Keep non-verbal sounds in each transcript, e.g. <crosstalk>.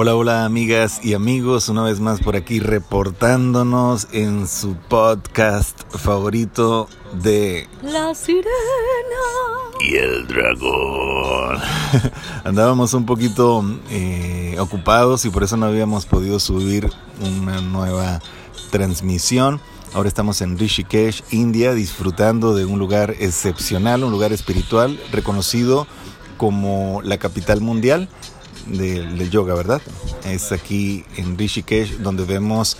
Hola, hola amigas y amigos, una vez más por aquí reportándonos en su podcast favorito de La Sirena y el Dragón. <laughs> Andábamos un poquito eh, ocupados y por eso no habíamos podido subir una nueva transmisión. Ahora estamos en Rishikesh, India, disfrutando de un lugar excepcional, un lugar espiritual reconocido como la capital mundial del, yoga, ¿verdad? Es aquí en Rishikesh donde vemos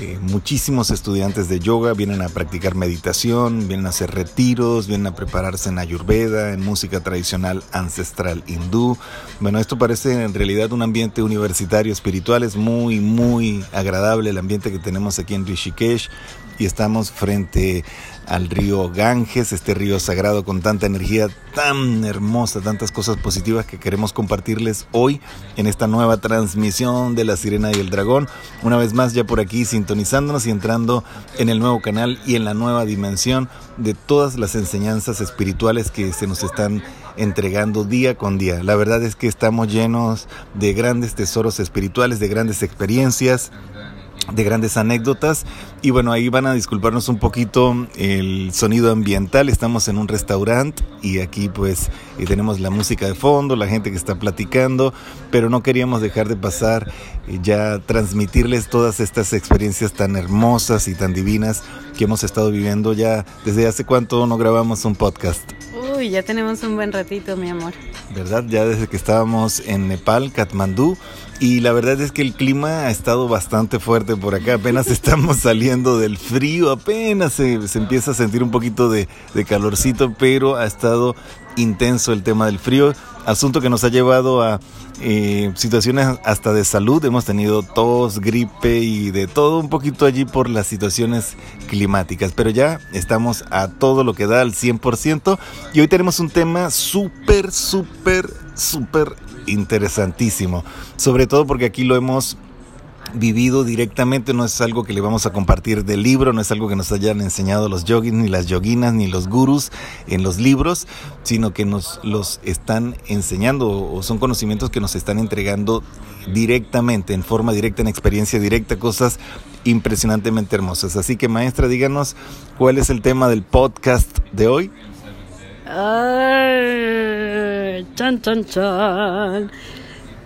eh, muchísimos estudiantes de yoga vienen a practicar meditación, vienen a hacer retiros, vienen a prepararse en ayurveda, en música tradicional ancestral hindú. Bueno, esto parece en realidad un ambiente universitario espiritual, es muy, muy agradable el ambiente que tenemos aquí en Rishikesh y estamos frente al río Ganges, este río sagrado con tanta energía tan hermosa, tantas cosas positivas que queremos compartirles hoy en esta nueva transmisión de La Sirena y el Dragón. Una vez más ya por aquí sintonizándonos y entrando en el nuevo canal y en la nueva dimensión de todas las enseñanzas espirituales que se nos están entregando día con día. La verdad es que estamos llenos de grandes tesoros espirituales, de grandes experiencias de grandes anécdotas. Y bueno ahí van a disculparnos un poquito el sonido ambiental. Estamos en un restaurante y aquí pues eh, tenemos la música de fondo la gente que está platicando pero no queríamos dejar de pasar eh, ya transmitirles todas estas experiencias tan hermosas y tan divinas que hemos estado viviendo ya desde hace cuánto no grabamos un podcast Uy, ya tenemos un buen ratito, mi amor. ¿Verdad? Ya desde que estábamos en Nepal, Katmandú, y la verdad es que el clima ha estado bastante fuerte por acá. Apenas <laughs> estamos saliendo del frío, apenas se, empieza a sentir un poquito de, de calorcito, pero ha estado intenso el tema del frío, asunto que nos ha llevado a eh, situaciones hasta de salud. Hemos tenido tos, gripe y de todo un poquito allí por las situaciones climáticas, pero ya estamos a todo lo que da al 100% y hoy tenemos un tema súper, súper, súper interesantísimo. Sobre todo porque aquí lo hemos vivido directamente, no es algo que le vamos a compartir del libro, no es algo que nos hayan enseñado los yogis, ni las yoginas, ni los gurus en los libros, sino que nos los están enseñando o son conocimientos que nos están entregando directamente, en forma directa, en experiencia directa, cosas impresionantemente hermosas. Así que maestra, díganos cuál es el tema del podcast de hoy. chan, chan, chan.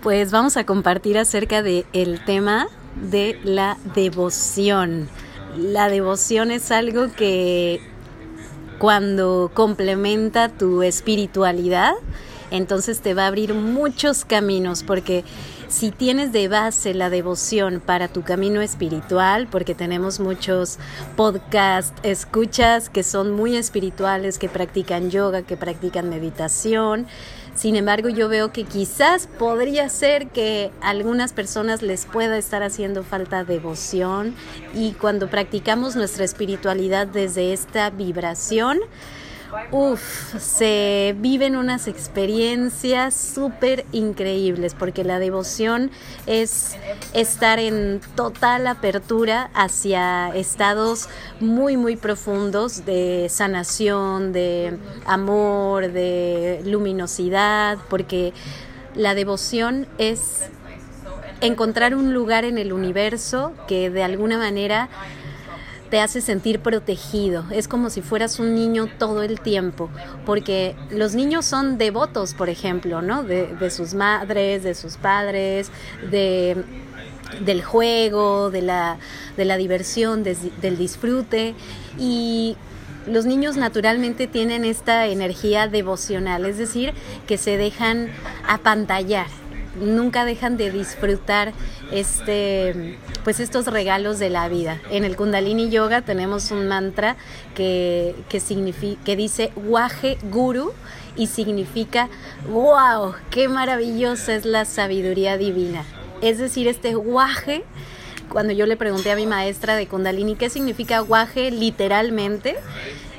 Pues vamos a compartir acerca de el tema de la devoción. La devoción es algo que cuando complementa tu espiritualidad, entonces te va a abrir muchos caminos porque si tienes de base la devoción para tu camino espiritual, porque tenemos muchos podcast escuchas que son muy espirituales, que practican yoga, que practican meditación, sin embargo, yo veo que quizás podría ser que a algunas personas les pueda estar haciendo falta devoción y cuando practicamos nuestra espiritualidad desde esta vibración, Uf, se viven unas experiencias súper increíbles porque la devoción es estar en total apertura hacia estados muy, muy profundos de sanación, de amor, de luminosidad, porque la devoción es encontrar un lugar en el universo que de alguna manera te hace sentir protegido. Es como si fueras un niño todo el tiempo, porque los niños son devotos, por ejemplo, ¿no? De, sus madres, de sus padres, de del juego, de la, de la diversión, del disfrute y los niños naturalmente tienen esta energía devocional, es decir, que se dejan apantallar, nunca dejan de disfrutar este pues estos regalos de la vida. En el Kundalini Yoga tenemos un mantra que, que, que dice Waje Guru y significa wow, qué maravillosa es la sabiduría divina. Es decir, este Waje cuando yo le pregunté a mi maestra de Kundalini qué significa Waje literalmente,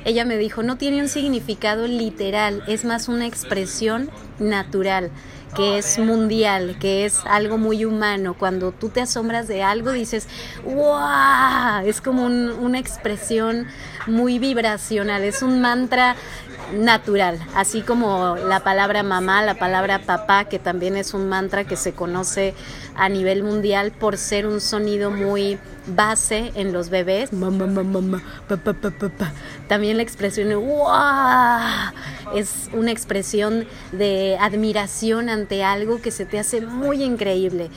ella me dijo, no tiene un significado literal, es más una expresión natural que es mundial, que es algo muy humano. Cuando tú te asombras de algo, dices, ¡wow! Es como una expresión muy vibracional, es un mantra natural, así como la palabra mamá, la palabra papá, que también es un mantra que se conoce a nivel mundial por ser un sonido muy base en los bebés. Mamá, mamá, papá, papá, También la expresión ¡Wow! es una expresión de admiración ante algo que se te hace muy increíble.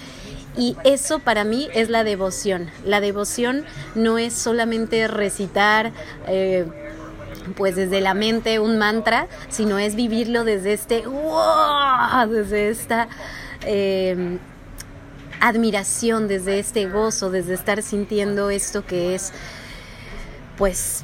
Y eso para mí es la devoción. La devoción no es solamente recitar eh, pues desde la mente un mantra, sino es vivirlo desde este, wow, desde esta eh, admiración, desde este gozo, desde estar sintiendo esto que es pues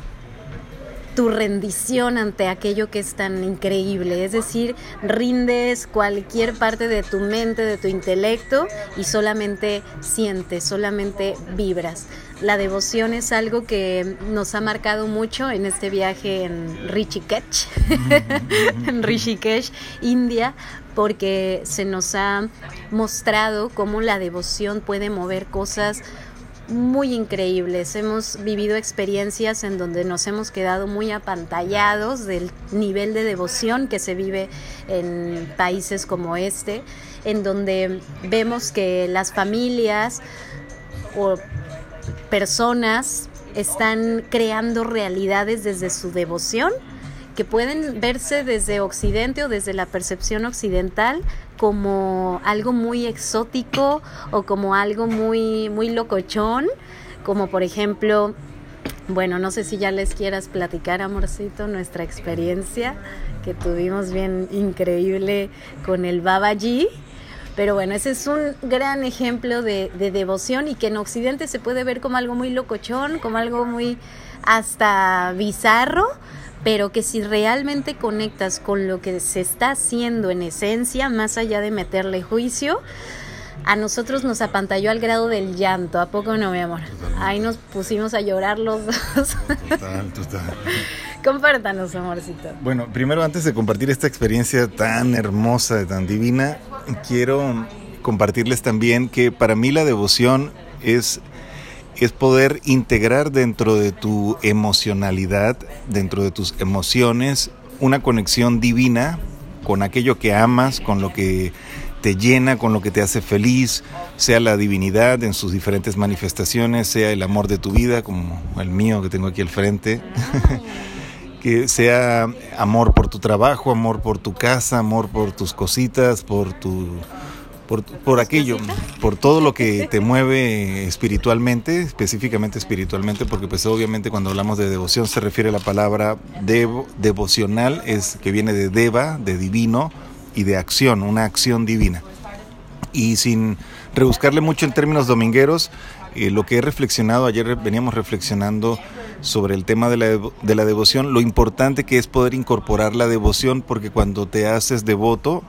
tu rendición ante aquello que es tan increíble. Es decir, rindes cualquier parte de tu mente, de tu intelecto y solamente sientes, solamente vibras. La devoción es algo que nos ha marcado mucho en este viaje en Rishikesh, <laughs> en Rishikesh, India, porque se nos ha mostrado cómo la devoción puede mover cosas muy increíbles. Hemos vivido experiencias en donde nos hemos quedado muy apantallados del nivel de devoción que se vive en países como este, en donde vemos que las familias o personas están creando realidades desde su devoción que pueden verse desde Occidente o desde la percepción occidental como algo muy exótico o como algo muy, muy locochón, como por ejemplo, bueno, no sé si ya les quieras platicar, amorcito, nuestra experiencia que tuvimos bien increíble con el Babaji. Pero bueno, ese es un gran ejemplo de, de, devoción y que en Occidente se puede ver como algo muy locochón, como algo muy hasta bizarro, pero que si realmente conectas con lo que se está haciendo en esencia, más allá de meterle juicio, a nosotros nos apantalló al grado del llanto, ¿a poco no, mi amor? Ahí nos pusimos a llorar los dos. Total, total. <laughs> Compártanos, amorcito. Bueno, primero antes de compartir esta experiencia tan hermosa, tan divina, quiero compartirles también que para mí la devoción es es poder integrar dentro de tu emocionalidad, dentro de tus emociones, una conexión divina con aquello que amas, con lo que te llena, con lo que te hace feliz, sea la divinidad en sus diferentes manifestaciones, sea el amor de tu vida, como el mío que tengo aquí al frente, <laughs> que sea amor por tu trabajo, amor por tu casa, amor por tus cositas, por tu por, aquello, por todo lo que te mueve espiritualmente, específicamente espiritualmente, porque pues obviamente cuando hablamos de devoción se refiere a la palabra devo, devocional, es que viene de deva, de divino, y de acción, una acción divina. Y sin rebuscarle mucho en términos domingueros, eh, lo que he reflexionado, ayer veníamos reflexionando sobre el tema de la, de la devoción, lo importante que es poder incorporar la devoción, porque cuando te haces devoto,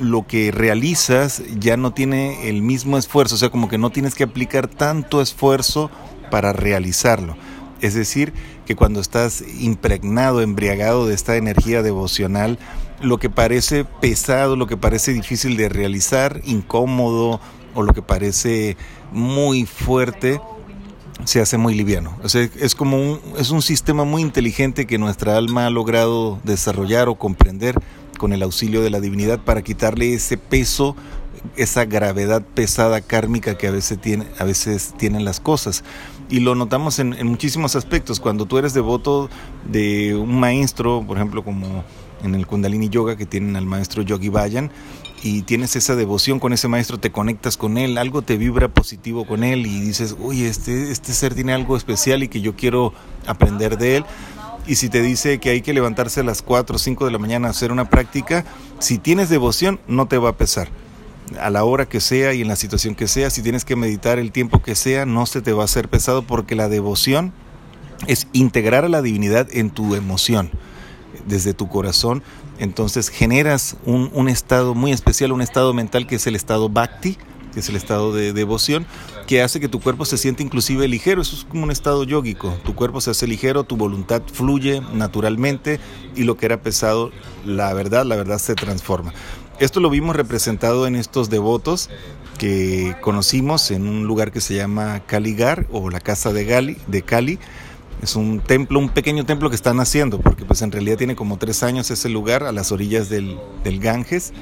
lo que realizas ya no tiene el mismo esfuerzo, o sea, como que no tienes que aplicar tanto esfuerzo para realizarlo. Es decir, que cuando estás impregnado, embriagado de esta energía devocional, lo que parece pesado, lo que parece difícil de realizar, incómodo o lo que parece muy fuerte, se hace muy liviano. O sea, es como un, es un sistema muy inteligente que nuestra alma ha logrado desarrollar o comprender con el auxilio de la divinidad para quitarle ese peso, esa gravedad pesada kármica que a veces, tiene, a veces tienen las cosas. Y lo notamos en, muchísimos aspectos. Cuando tú eres devoto de un maestro, por ejemplo, como en el Kundalini Yoga que tienen al maestro Yogi Bayan, y tienes esa devoción con ese maestro, te conectas con él, algo te vibra positivo con él y dices, oye, este, este ser tiene algo especial y que yo quiero aprender de él y si te dice que hay que levantarse a las 4 o 5 de la mañana a hacer una práctica, si tienes devoción no te va a pesar. A la hora que sea y en la situación que sea, si tienes que meditar el tiempo que sea, no se te va a hacer pesado porque la devoción es integrar a la divinidad en tu emoción, desde tu corazón. Entonces generas un, un estado muy especial, un estado mental que es el estado bhakti, que es el estado de devoción, que hace que tu cuerpo se siente inclusive ligero. Eso es como un estado yógico. Tu cuerpo se hace ligero, tu voluntad fluye naturalmente y lo que era pesado, la verdad, la verdad se transforma. Esto lo vimos representado en estos devotos que conocimos en un lugar que se llama Caligar o la casa de, Gali, de Cali Es un templo, un pequeño templo que están haciendo, porque pues en realidad tiene como tres años ese lugar a las orillas del, del Ganges.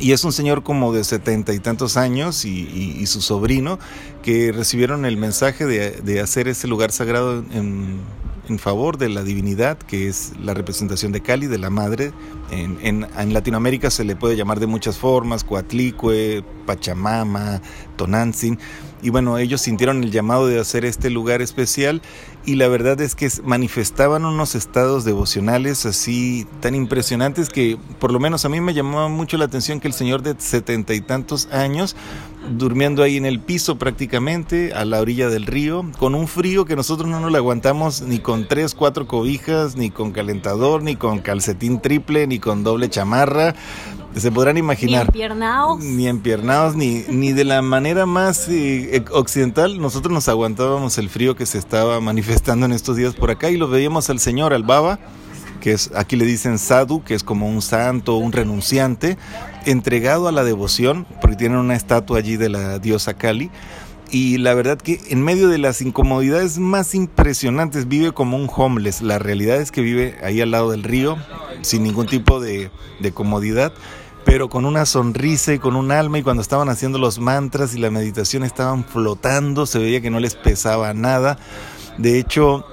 Y es un señor como de setenta y tantos años y, su sobrino que recibieron el mensaje de, de hacer ese lugar sagrado en, en favor de la divinidad, que es la representación de Cali, de la madre. En, en, Latinoamérica se le puede llamar de muchas formas, Coatlicue, Pachamama, Tonantzin. Y bueno, ellos sintieron el llamado de hacer este lugar especial y la verdad es que manifestaban unos estados devocionales así tan impresionantes que por lo menos a mí me llamaba mucho la atención que el señor de setenta y tantos años durmiendo ahí en el piso prácticamente, a la orilla del río, con un frío que nosotros no nos lo aguantamos ni con tres, cuatro cobijas, ni con calentador, ni con calcetín triple, ni con doble chamarra. Se podrán imaginar. Ni empiernados. Ni empiernados, ni, ni de la manera más eh, occidental. Nosotros nos aguantábamos el frío que se estaba manifestando en estos días por acá y lo veíamos al señor, al Baba, que es, aquí le dicen sadhu, que es como un santo, un renunciante, entregado a la devoción, porque tienen una estatua allí de la diosa Kali. Y la verdad que en medio de las incomodidades más impresionantes vive como un homeless. La realidad es que vive ahí al lado del río, sin ningún tipo de, de comodidad pero con una sonrisa y con un alma y cuando estaban haciendo los mantras y la meditación estaban flotando, se veía que no les pesaba nada. De hecho,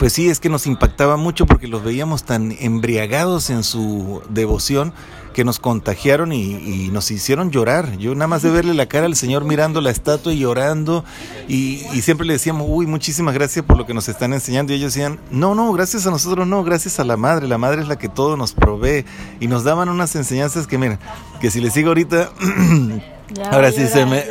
pues sí, es que nos impactaba mucho porque los veíamos tan embriagados en su devoción que nos contagiaron y, nos hicieron llorar. Yo nada más de verle la cara al Señor mirando la estatua y llorando y, siempre le decíamos, uy, muchísimas gracias por lo que nos están enseñando. Y ellos decían, no, no, gracias a nosotros, no, gracias a la Madre. La Madre es la que todo nos provee. Y nos daban unas enseñanzas que, miren, que si les sigo ahorita... <clears throat> Ahora sí se me,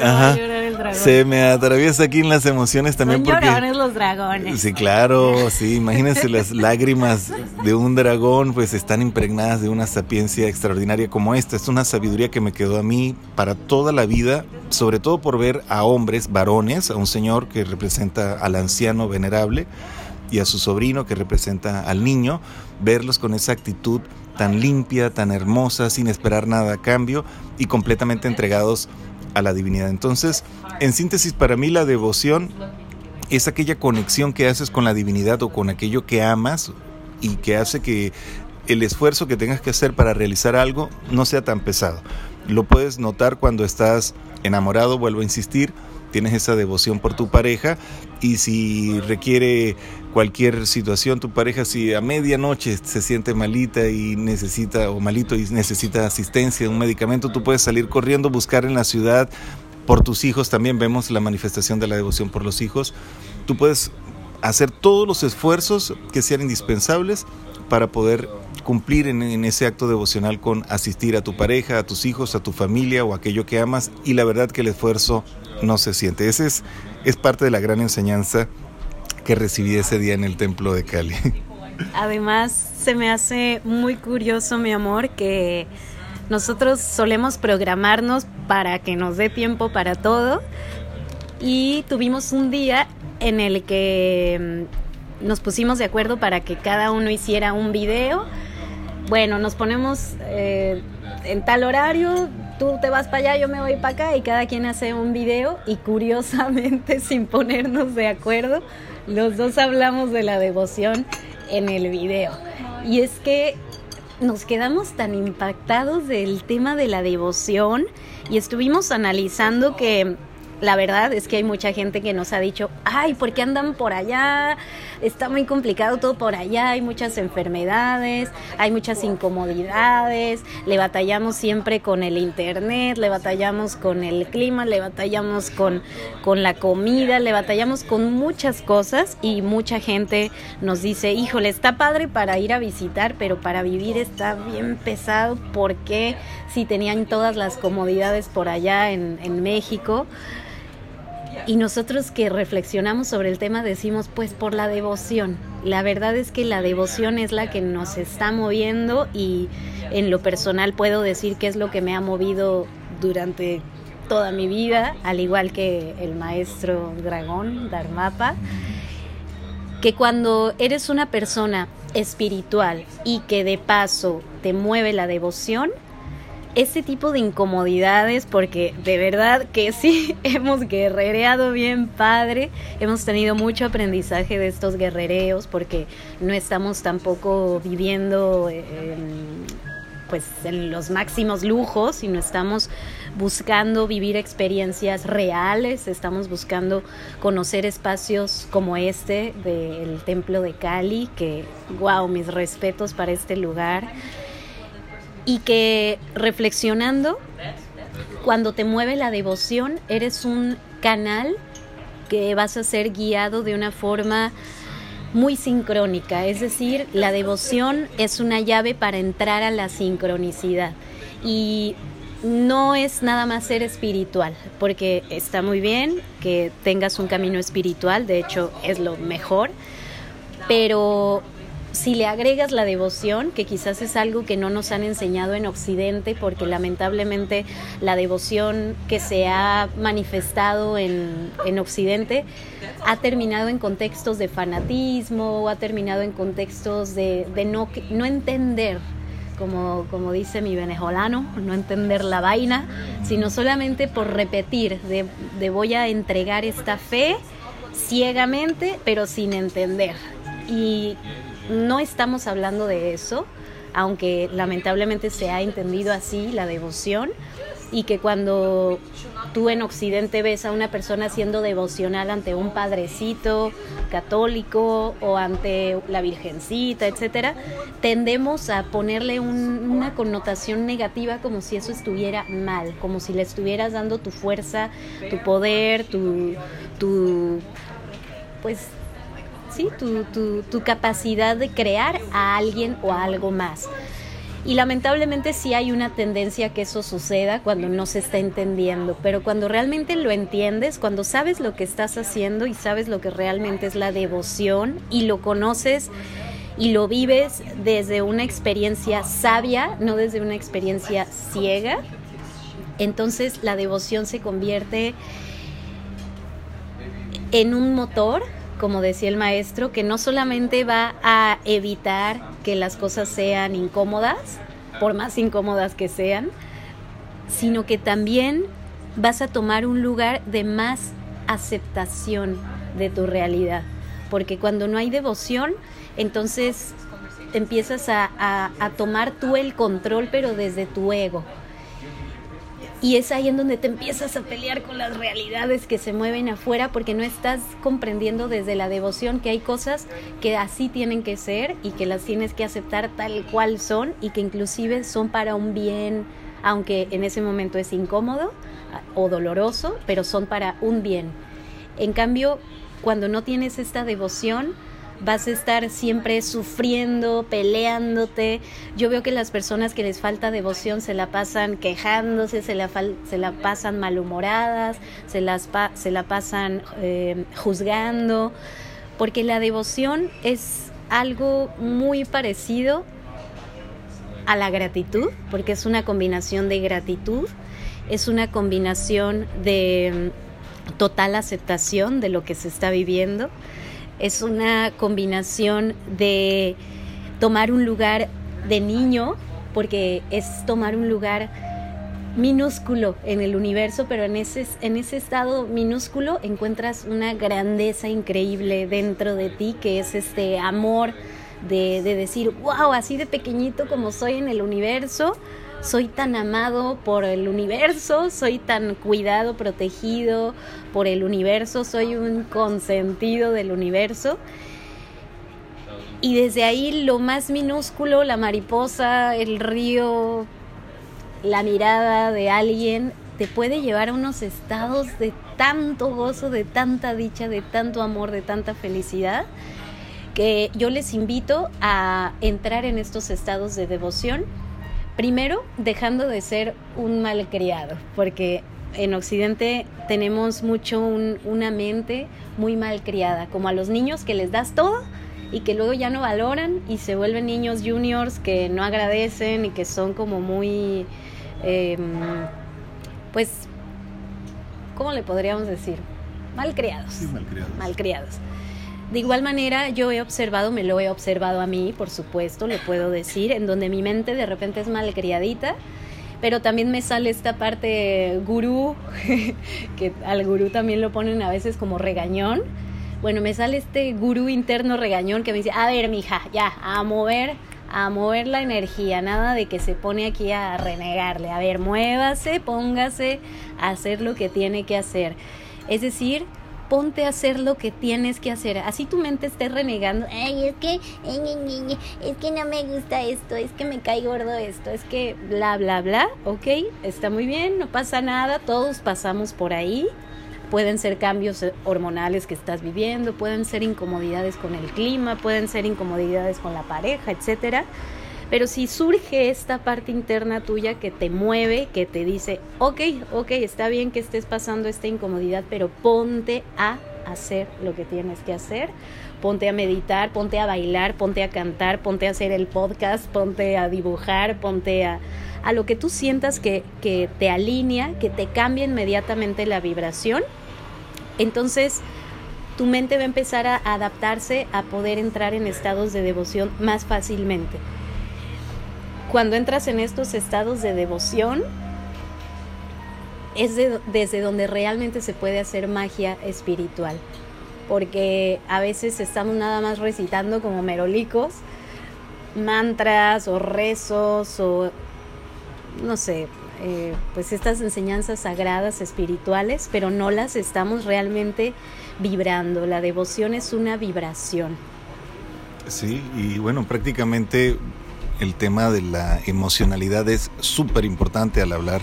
se me atraviesa aquí en las emociones también Son porque los dragones. Sí, claro, sí, imagínense las <laughs> lágrimas de un dragón pues están impregnadas de una sapiencia extraordinaria como esta. Es una sabiduría que me quedó a mí para toda la vida, sobre todo por ver a hombres, varones, a un señor que representa al anciano venerable y a su sobrino que representa al niño, verlos con esa actitud tan limpia, tan hermosa, sin esperar nada a cambio y completamente entregados a la divinidad. Entonces, en síntesis, para mí la devoción es aquella conexión que haces con la divinidad o con aquello que amas y que hace que el esfuerzo que tengas que hacer para realizar algo no sea tan pesado. Lo puedes notar cuando estás enamorado, vuelvo a insistir, tienes esa devoción por tu pareja y si requiere cualquier situación tu pareja si a medianoche se siente malita y necesita o malito y necesita asistencia, un medicamento, tú puedes salir corriendo, buscar en la ciudad por tus hijos, también vemos la manifestación de la devoción por los hijos. Tú puedes hacer todos los esfuerzos que sean indispensables para poder cumplir en, ese acto devocional con asistir a tu pareja, a tus hijos, a tu familia o aquello que amas y la verdad que el esfuerzo no se siente. Ese es, es parte de la gran enseñanza que recibí ese día en el templo de Cali. Además, se me hace muy curioso, mi amor, que nosotros solemos programarnos para que nos dé tiempo para todo y tuvimos un día en el que mm, nos pusimos de acuerdo para que cada uno hiciera un video. Bueno, nos ponemos eh, en tal horario, tú te vas para allá, yo me voy para acá y cada quien hace un video y curiosamente <laughs> sin ponernos de acuerdo, los dos hablamos de la devoción en el video. Y es que nos quedamos tan impactados del tema de la devoción y estuvimos analizando que la verdad es que hay mucha gente que nos ha dicho, ay, ¿por qué andan por allá? Está muy complicado todo por allá, hay muchas enfermedades, hay muchas incomodidades, le batallamos siempre con el internet, le batallamos con el clima, le batallamos con, con la comida, le batallamos con muchas cosas y mucha gente nos dice, híjole, está padre para ir a visitar, pero para vivir está bien pesado, porque si tenían todas las comodidades por allá en, en México? Y nosotros que reflexionamos sobre el tema decimos, pues por la devoción. La verdad es que la devoción es la que nos está moviendo y en lo personal puedo decir que es lo que me ha movido durante toda mi vida, al igual que el maestro dragón, Dharmapa, que cuando eres una persona espiritual y que de paso te mueve la devoción, ese tipo de incomodidades, porque de verdad que sí, <laughs> hemos guerrereado bien padre, hemos tenido mucho aprendizaje de estos guerrereos, porque no estamos tampoco viviendo en, pues, en los máximos lujos, sino estamos buscando vivir experiencias reales, estamos buscando conocer espacios como este del Templo de Cali, que, wow, mis respetos para este lugar y que reflexionando, cuando te mueve la devoción, eres un canal que vas a ser guiado de una forma muy sincrónica, es decir, la devoción es una llave para entrar a la sincronicidad. Y no es nada más ser espiritual, porque está muy bien que tengas un camino espiritual, de hecho es lo mejor, pero si le agregas la devoción, que quizás es algo que no nos han enseñado en Occidente, porque lamentablemente la devoción que se ha manifestado en, Occidente ha terminado en contextos de fanatismo, ha terminado en contextos de, no, no entender como, como, dice mi venezolano, no entender la vaina, sino solamente por repetir, de, de, voy a entregar esta fe ciegamente, pero sin entender. Y no estamos hablando de eso, aunque lamentablemente se ha entendido así la devoción y que cuando tú en Occidente ves a una persona siendo devocional ante un padrecito católico o ante la Virgencita, etcétera, tendemos a ponerle una connotación negativa como si eso estuviera mal, como si le estuvieras dando tu fuerza, tu poder, tu, tu pues tu, tu, capacidad de crear a alguien o a algo más. Y lamentablemente sí hay una tendencia que eso suceda cuando no se está entendiendo, pero cuando realmente lo entiendes, cuando sabes lo que estás haciendo y sabes lo que realmente es la devoción y lo conoces y lo vives desde una experiencia sabia, no desde una experiencia ciega, entonces la devoción se convierte en un motor como decía el maestro, que no solamente va a evitar que las cosas sean incómodas, por más incómodas que sean, sino que también vas a tomar un lugar de más aceptación de tu realidad. Porque cuando no hay devoción, entonces empiezas a, tomar tú el control, pero desde tu ego y es ahí en donde te empiezas a pelear con las realidades que se mueven afuera porque no estás comprendiendo desde la devoción que hay cosas que así tienen que ser y que las tienes que aceptar tal cual son y que inclusive son para un bien, aunque en ese momento es incómodo o doloroso, pero son para un bien. En cambio, cuando no tienes esta devoción, vas a estar siempre sufriendo, peleándote. Yo veo que las personas que les falta devoción se la pasan quejándose, se la, se la pasan malhumoradas, se, las se la pasan eh, juzgando, porque la devoción es algo muy parecido a la gratitud, porque es una combinación de gratitud, es una combinación de mm, total aceptación de lo que se está viviendo es una combinación de tomar un lugar de niño, porque es tomar un lugar minúsculo en el universo, pero en ese, en ese estado minúsculo encuentras una grandeza increíble dentro de ti, que es este amor de, de decir, wow, así de pequeñito como soy en el universo, soy tan amado por el universo, soy tan cuidado, protegido por el universo, soy un consentido del universo. Y desde ahí lo más minúsculo, la mariposa, el río, la mirada de alguien, te puede llevar a unos estados de tanto gozo, de tanta dicha, de tanto amor, de tanta felicidad, que yo les invito a entrar en estos estados de devoción Primero, dejando de ser un malcriado, porque en Occidente tenemos mucho una mente muy malcriada, como a los niños que les das todo y que luego ya no valoran y se vuelven niños juniors que no agradecen y que son como muy, em, pues, ¿cómo le podríamos decir? Malcriados. Sí, malcriados. Malcriados. De igual manera, yo he observado, me lo he observado a mí, por supuesto, lo puedo decir, en donde mi mente de repente es malcriadita, pero también me sale esta parte gurú, <laughs> que al gurú también lo ponen a veces como regañón. Bueno, me sale este gurú interno regañón que me dice, a ver, mija, ya, a mover, a mover la energía, nada de que se pone aquí a renegarle. A ver, muévase, póngase a hacer lo que tiene que hacer. Es decir, ponte a hacer lo que tienes que hacer. Así tu mente esté renegando, ay, es que, es que no me gusta esto, es que me cae gordo esto, es que bla, bla, bla, ok, está muy bien, no pasa nada, todos pasamos por ahí. Pueden ser cambios hormonales que estás viviendo, pueden ser incomodidades con el clima, pueden ser incomodidades con la pareja, etcétera pero si surge esta parte interna tuya que te mueve, que te dice, ok, ok, está bien que estés pasando esta incomodidad, pero ponte a hacer lo que tienes que hacer, ponte a meditar, ponte a bailar, ponte a cantar, ponte a hacer el podcast, ponte a dibujar, ponte a, a lo que tú sientas que, que te alinea, que te cambie inmediatamente la vibración. Entonces, tu mente va a empezar a adaptarse a poder entrar en estados de devoción más fácilmente cuando entras en estos estados de devoción, es desde donde realmente se puede hacer magia espiritual. Porque a veces estamos nada más recitando como merolicos, mantras o rezos o, no sé, eh, pues estas enseñanzas sagradas espirituales, pero no las estamos realmente vibrando. La devoción es una vibración. Sí, y bueno, prácticamente el tema de la emocionalidad es súper importante al hablar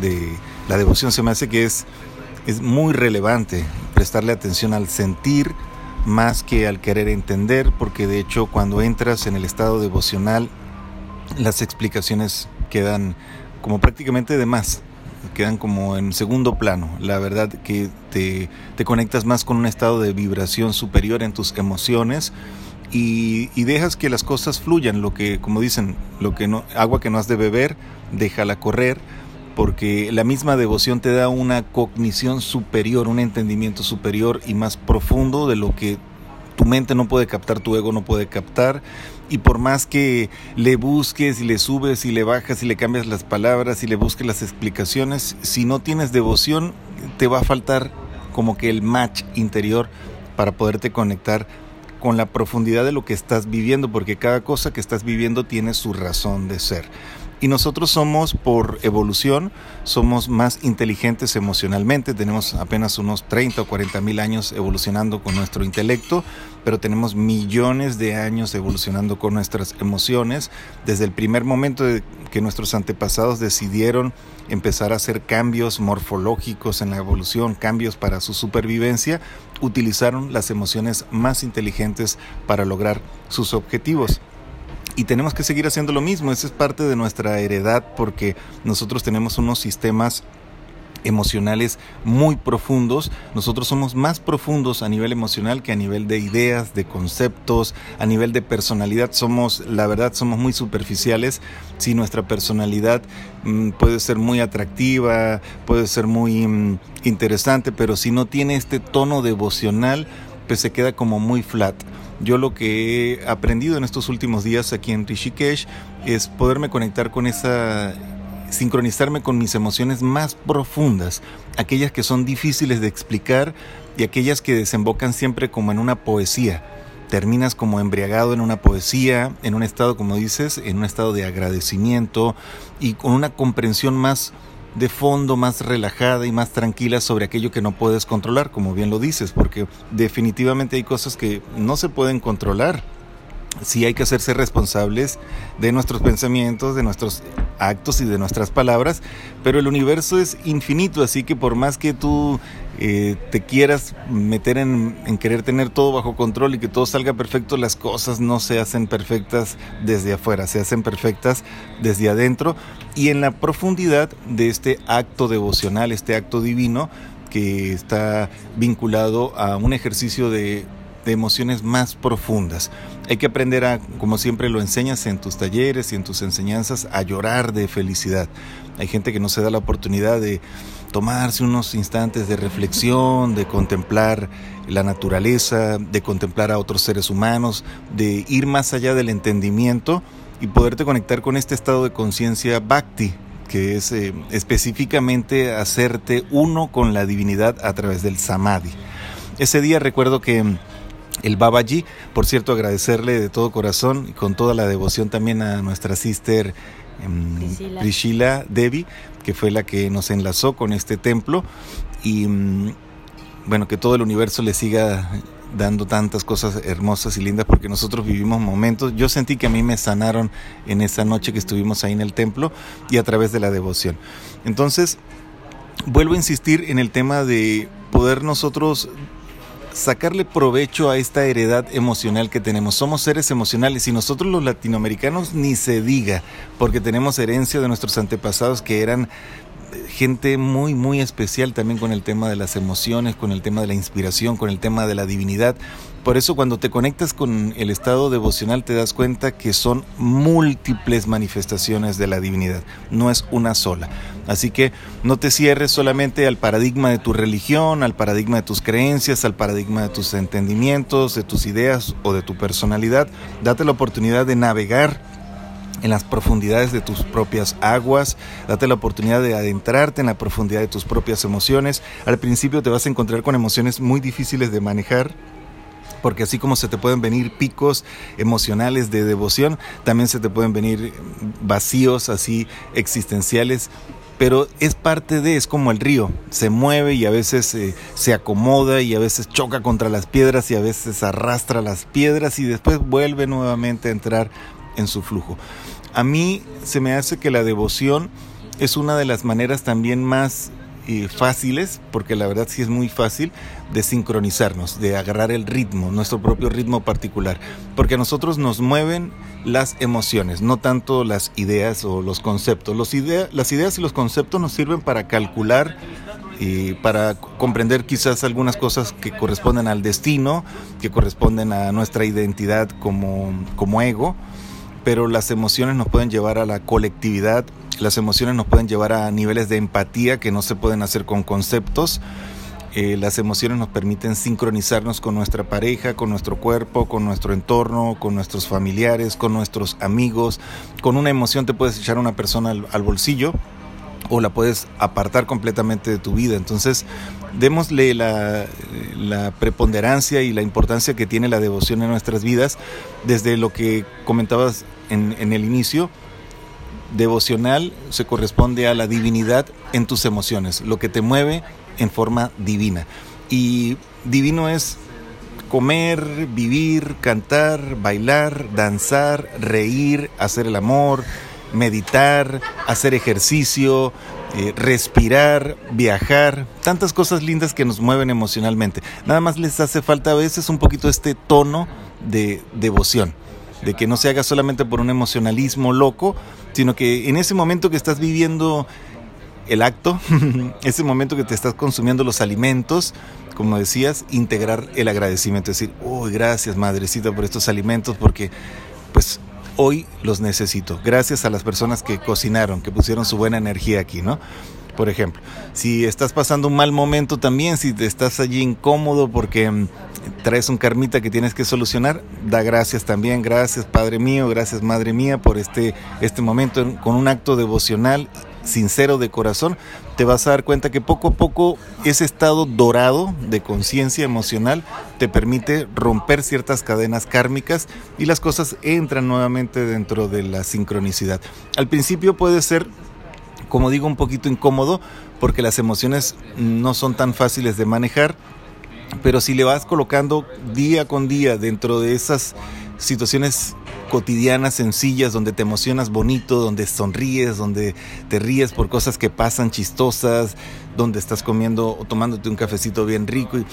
de la devoción. Se me hace que es, es muy relevante prestarle atención al sentir más que al querer entender, porque de hecho cuando entras en el estado devocional, las explicaciones quedan como prácticamente de más, quedan como en segundo plano. La verdad que te, te conectas más con un estado de vibración superior en tus emociones y, dejas que las cosas fluyan, lo que, como dicen, lo que no, agua que no has de beber, déjala correr, porque la misma devoción te da una cognición superior, un entendimiento superior y más profundo de lo que tu mente no puede captar, tu ego no puede captar, y por más que le busques y le subes y le bajas y le cambias las palabras y le busques las explicaciones, si no tienes devoción, te va a faltar como que el match interior para poderte conectar con la profundidad de lo que estás viviendo, porque cada cosa que estás viviendo tiene su razón de ser. Y nosotros somos, por evolución, somos más inteligentes emocionalmente, tenemos apenas unos 30 o 40 mil años evolucionando con nuestro intelecto, pero tenemos millones de años evolucionando con nuestras emociones. Desde el primer momento de que nuestros antepasados decidieron empezar a hacer cambios morfológicos en la evolución, cambios para su supervivencia, utilizaron las emociones más inteligentes para lograr sus objetivos y tenemos que seguir haciendo lo mismo. Esa es parte de nuestra heredad porque nosotros tenemos unos sistemas emocionales muy profundos. Nosotros somos más profundos a nivel emocional que a nivel de ideas, de conceptos, a nivel de personalidad. Somos, la verdad, somos muy superficiales. Si nuestra personalidad mm, puede ser muy atractiva, puede ser muy mm, interesante, pero si no tiene este tono devocional, pues se queda como muy flat. Yo lo que he aprendido en estos últimos días aquí en Rishikesh es poderme conectar con esa sincronizarme con mis emociones más profundas, aquellas que son difíciles de explicar y aquellas que desembocan siempre como en una poesía. Terminas como embriagado en una poesía, en un estado, como dices, en un estado de agradecimiento y con una comprensión más de fondo, más relajada y más tranquila sobre aquello que no puedes controlar, como bien lo dices, porque definitivamente hay cosas que no se pueden controlar. Sí hay que hacerse responsables de nuestros pensamientos, de nuestros actos y de nuestras palabras, pero el universo es infinito, así que por más que tú eh, te quieras meter en, querer tener todo bajo control y que todo salga perfecto, las cosas no se hacen perfectas desde afuera, se hacen perfectas desde adentro y en la profundidad de este acto devocional, este acto divino que está vinculado a un ejercicio de de emociones más profundas. Hay que aprender a, como siempre lo enseñas en tus talleres y en tus enseñanzas, a llorar de felicidad. Hay gente que no se da la oportunidad de tomarse unos instantes de reflexión, de contemplar la naturaleza, de contemplar a otros seres humanos, de ir más allá del entendimiento y poderte conectar con este estado de conciencia bhakti, que es eh, específicamente hacerte uno con la divinidad a través del samadhi. Ese día recuerdo que el Babaji, por cierto, agradecerle de todo corazón y con toda la devoción también a nuestra sister eh, Prishila Devi, que fue la que nos enlazó con este templo y mm, bueno, que todo el universo le siga dando tantas cosas hermosas y lindas porque nosotros vivimos momentos. Yo sentí que a mí me sanaron en esa noche que estuvimos ahí en el templo y a través de la devoción. Entonces, vuelvo a insistir en el tema de poder nosotros sacarle provecho a esta heredad emocional que tenemos. Somos seres emocionales y nosotros los latinoamericanos ni se diga, porque tenemos herencia de nuestros antepasados que eran gente muy, muy especial también con el tema de las emociones, con el tema de la inspiración, con el tema de la divinidad. Por eso cuando te conectas con el estado devocional te das cuenta que son múltiples manifestaciones de la divinidad, no es una sola. Así que no te cierres solamente al paradigma de tu religión, al paradigma de tus creencias, al paradigma de tus entendimientos, de tus ideas o de tu personalidad. Date la oportunidad de navegar en las profundidades de tus propias aguas, date la oportunidad de adentrarte en la profundidad de tus propias emociones. Al principio te vas a encontrar con emociones muy difíciles de manejar, porque así como se te pueden venir picos emocionales de devoción, también se te pueden venir vacíos así existenciales. Pero es parte de, es como el río, se mueve y a veces eh, se acomoda y a veces choca contra las piedras y a veces arrastra las piedras y después vuelve nuevamente a entrar en su flujo. A mí se me hace que la devoción es una de las maneras también más eh, fáciles, porque la verdad sí es muy fácil, de sincronizarnos, de agarrar el ritmo, nuestro propio ritmo particular, porque a nosotros nos mueven las emociones, no tanto las ideas o los conceptos. Las ideas y los conceptos nos sirven para calcular y para comprender quizás algunas cosas que corresponden al destino, que corresponden a nuestra identidad como, como ego, pero las emociones nos pueden llevar a la colectividad, las emociones nos pueden llevar a niveles de empatía que no se pueden hacer con conceptos. Eh, las emociones nos permiten sincronizarnos con nuestra pareja, con nuestro cuerpo, con nuestro entorno, con nuestros familiares, con nuestros amigos. Con una emoción te puedes echar a una persona al, bolsillo o la puedes apartar completamente de tu vida. Entonces, démosle la, la, preponderancia y la importancia que tiene la devoción en nuestras vidas, desde lo que comentabas en, en el inicio, devocional se corresponde a la divinidad en tus emociones, lo que te mueve en forma divina. Y divino es comer, vivir, cantar, bailar, danzar, reír, hacer el amor, meditar, hacer ejercicio, eh, respirar, viajar, tantas cosas lindas que nos mueven emocionalmente. Nada más les hace falta a veces un poquito este tono de devoción, de que no se haga solamente por un emocionalismo loco, sino que en ese momento que estás viviendo el acto, <laughs> ese momento que te estás consumiendo los alimentos, como decías, integrar el agradecimiento, decir, uy, gracias madrecita por estos alimentos, porque pues hoy los necesito. Gracias a las personas que cocinaron, que pusieron su buena energía aquí, ¿no? Por ejemplo, si estás pasando un mal momento también, si te estás allí incómodo porque mm, traes un karmita que tienes que solucionar, da gracias también, gracias Padre mío, gracias Madre mía por este, este momento con un acto devocional sincero de corazón, te vas a dar cuenta que poco a poco ese estado dorado de conciencia emocional te permite romper ciertas cadenas kármicas y las cosas entran nuevamente dentro de la sincronicidad. Al principio puede ser, como digo, un poquito incómodo porque las emociones no son tan fáciles de manejar, pero si le vas colocando día con día dentro de esas situaciones cotidianas, sencillas, donde te emocionas bonito, donde sonríes, donde te ríes por cosas que pasan chistosas, donde estás comiendo o tomándote un cafecito bien rico y...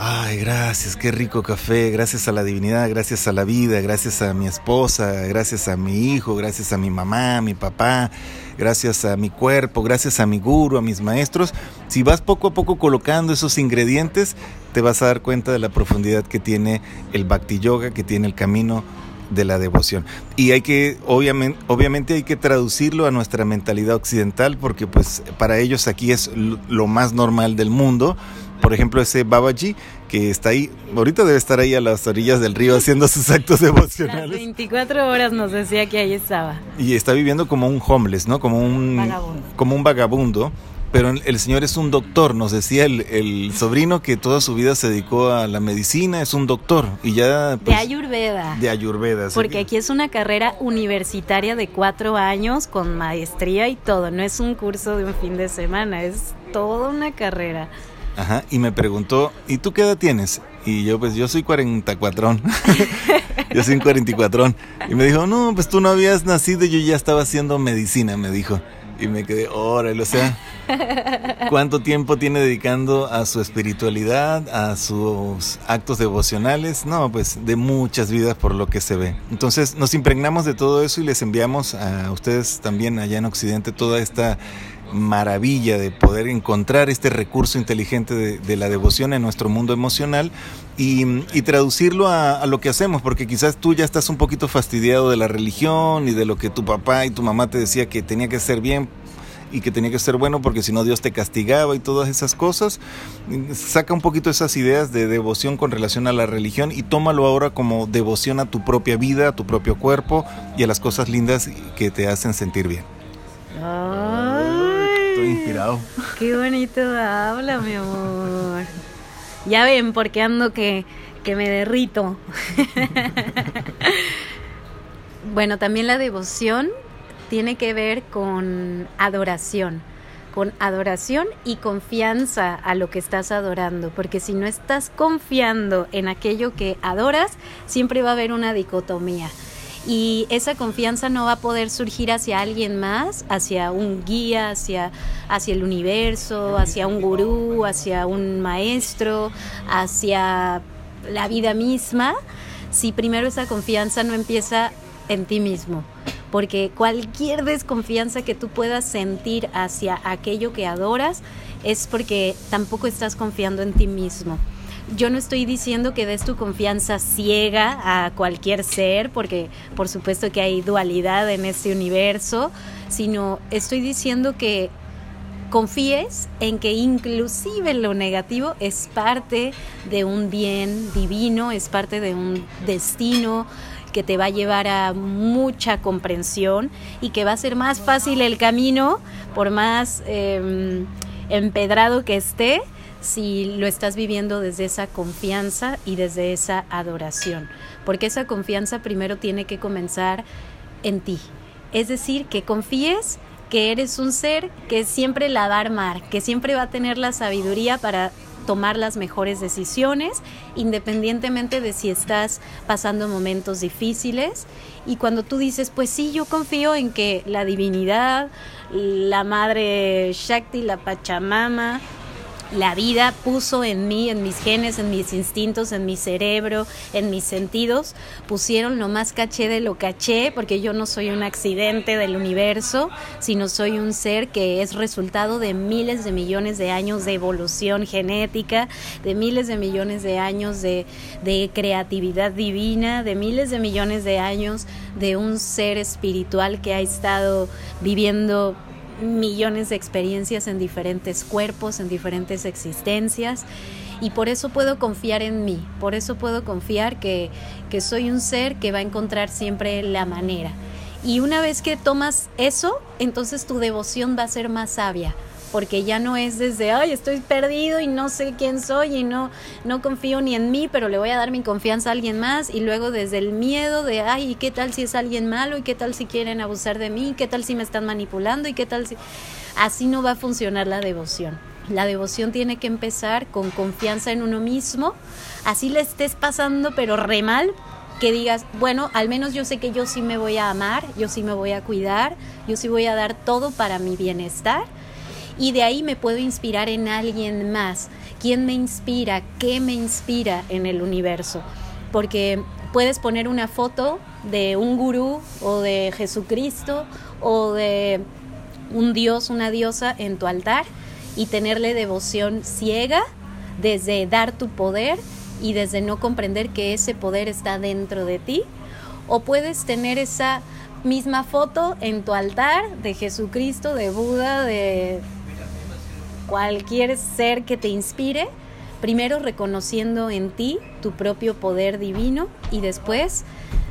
Ay, gracias, qué rico café, gracias a la divinidad, gracias a la vida, gracias a mi esposa, gracias a mi hijo, gracias a mi mamá, a mi papá, gracias a mi cuerpo, gracias a mi guru, a mis maestros. Si vas poco a poco colocando esos ingredientes, te vas a dar cuenta de la profundidad que tiene el Bhakti Yoga, que tiene el camino de la devoción. Y hay que, obviamente, obviamente hay que traducirlo a nuestra mentalidad occidental, porque pues para ellos aquí es lo más normal del mundo. Por ejemplo, ese Babaji que está ahí, ahorita debe estar ahí a las orillas del río haciendo sus actos devocionales. Las 24 horas nos decía que ahí estaba. Y está viviendo como un homeless, ¿no? Como un vagabundo. Como un vagabundo. Pero el señor es un doctor, nos decía el, el, sobrino que toda su vida se dedicó a la medicina, es un doctor y ya... Pues, de Ayurveda. De Ayurveda. Porque aquí es una carrera universitaria de cuatro años con maestría y todo, no es un curso de un fin de semana, es toda una carrera. Ajá, y me preguntó, ¿y tú qué edad tienes? Y yo, pues yo soy 44. <laughs> yo soy un 44. Y me dijo, no, pues tú no habías nacido, yo ya estaba haciendo medicina, me dijo. Y me quedé, órale, o sea, ¿cuánto tiempo tiene dedicando a su espiritualidad, a sus actos devocionales? No, pues de muchas vidas por lo que se ve. Entonces nos impregnamos de todo eso y les enviamos a ustedes también allá en Occidente toda esta maravilla de poder encontrar este recurso inteligente de, la devoción en nuestro mundo emocional y, traducirlo a, lo que hacemos, porque quizás tú ya estás un poquito fastidiado de la religión y de lo que tu papá y tu mamá te decía que tenía que ser bien y que tenía que ser bueno porque si no Dios te castigaba y todas esas cosas. Saca un poquito esas ideas de devoción con relación a la religión y tómalo ahora como devoción a tu propia vida, a tu propio cuerpo y a las cosas lindas que te hacen sentir bien. Estoy inspirado. Qué bonito habla, mi amor. Ya ven, porque ando que, que me derrito. <laughs> bueno, también la devoción tiene que ver con adoración con adoración y confianza a lo que estás adorando, porque si no estás confiando en aquello que adoras, siempre va a haber una dicotomía y esa confianza no va a poder surgir hacia alguien más, hacia un guía, hacia, hacia el universo, hacia un gurú, hacia un maestro, hacia la vida misma, si primero esa confianza no empieza en ti mismo. Porque cualquier desconfianza que tú puedas sentir hacia aquello que adoras es porque tampoco estás confiando en ti mismo yo no estoy diciendo que des tu confianza ciega a cualquier ser, porque por supuesto que hay dualidad en este universo, sino estoy diciendo que confíes en que inclusive lo negativo es parte de un bien divino, es parte de un destino que te va a llevar a mucha comprensión y que va a ser más fácil el camino, por más em, empedrado que esté, si lo estás viviendo desde esa confianza y desde esa adoración, porque esa confianza primero tiene que comenzar en ti, es decir, que confíes que eres un ser que siempre la va a armar, que siempre va a tener la sabiduría para tomar las mejores decisiones, independientemente de si estás pasando momentos difíciles. Y cuando tú dices, pues sí, yo confío en que la divinidad, la madre Shakti, la Pachamama, la vida puso en mí, en mis genes, en mis instintos, en mi cerebro, en mis sentidos, pusieron lo más caché de lo caché, porque yo no soy un accidente del universo, sino soy un ser que es resultado de miles de millones de años de evolución genética, de miles de millones de años de, de creatividad divina, de miles de millones de años de un ser espiritual que ha estado viviendo millones de experiencias en diferentes cuerpos, en diferentes existencias. Y por eso puedo confiar en mí, por eso puedo confiar que, que soy un ser que va a encontrar siempre la manera. Y una vez que tomas eso, entonces tu devoción va a ser más sabia, porque ya no es desde, ay, estoy perdido y no sé quién soy y no, no confío ni en mí, pero le voy a dar mi confianza a alguien más y luego desde el miedo de, ay, ¿y qué tal si es alguien malo? ¿Y qué tal si quieren abusar de mí? ¿Y qué tal si me están manipulando? ¿Y qué tal si... Así no va a funcionar la devoción. La devoción tiene que empezar con confianza en uno mismo, así le estés pasando pero re mal, que digas, bueno, al menos yo sé que yo sí me voy a amar, yo sí me voy a cuidar, yo sí voy a dar todo para mi bienestar y de ahí me puedo inspirar en alguien más. ¿Quién me inspira? ¿Qué me inspira en el universo? Porque puedes poner una foto de un gurú o de Jesucristo o de un dios, una diosa en tu altar y tenerle devoción ciega desde dar tu poder y desde no comprender que ese poder está dentro de ti. O puedes tener esa misma foto en tu altar de Jesucristo, de Buda, de cualquier ser que te inspire, primero reconociendo en ti tu propio poder divino y después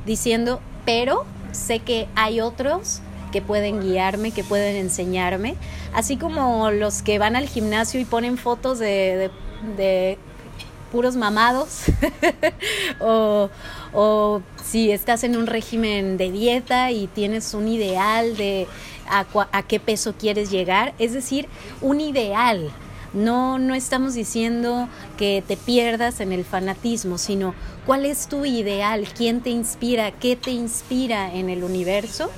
diciendo, pero sé que hay otros que pueden guiarme, que pueden enseñarme, así como los que van al gimnasio y ponen fotos de, puros mamados, <laughs> o, o, si estás en un régimen de dieta y tienes un ideal de a, qué peso quieres llegar, es decir, un ideal. No, no estamos diciendo que te pierdas en el fanatismo, sino cuál es tu ideal, quién te inspira, qué te inspira en el universo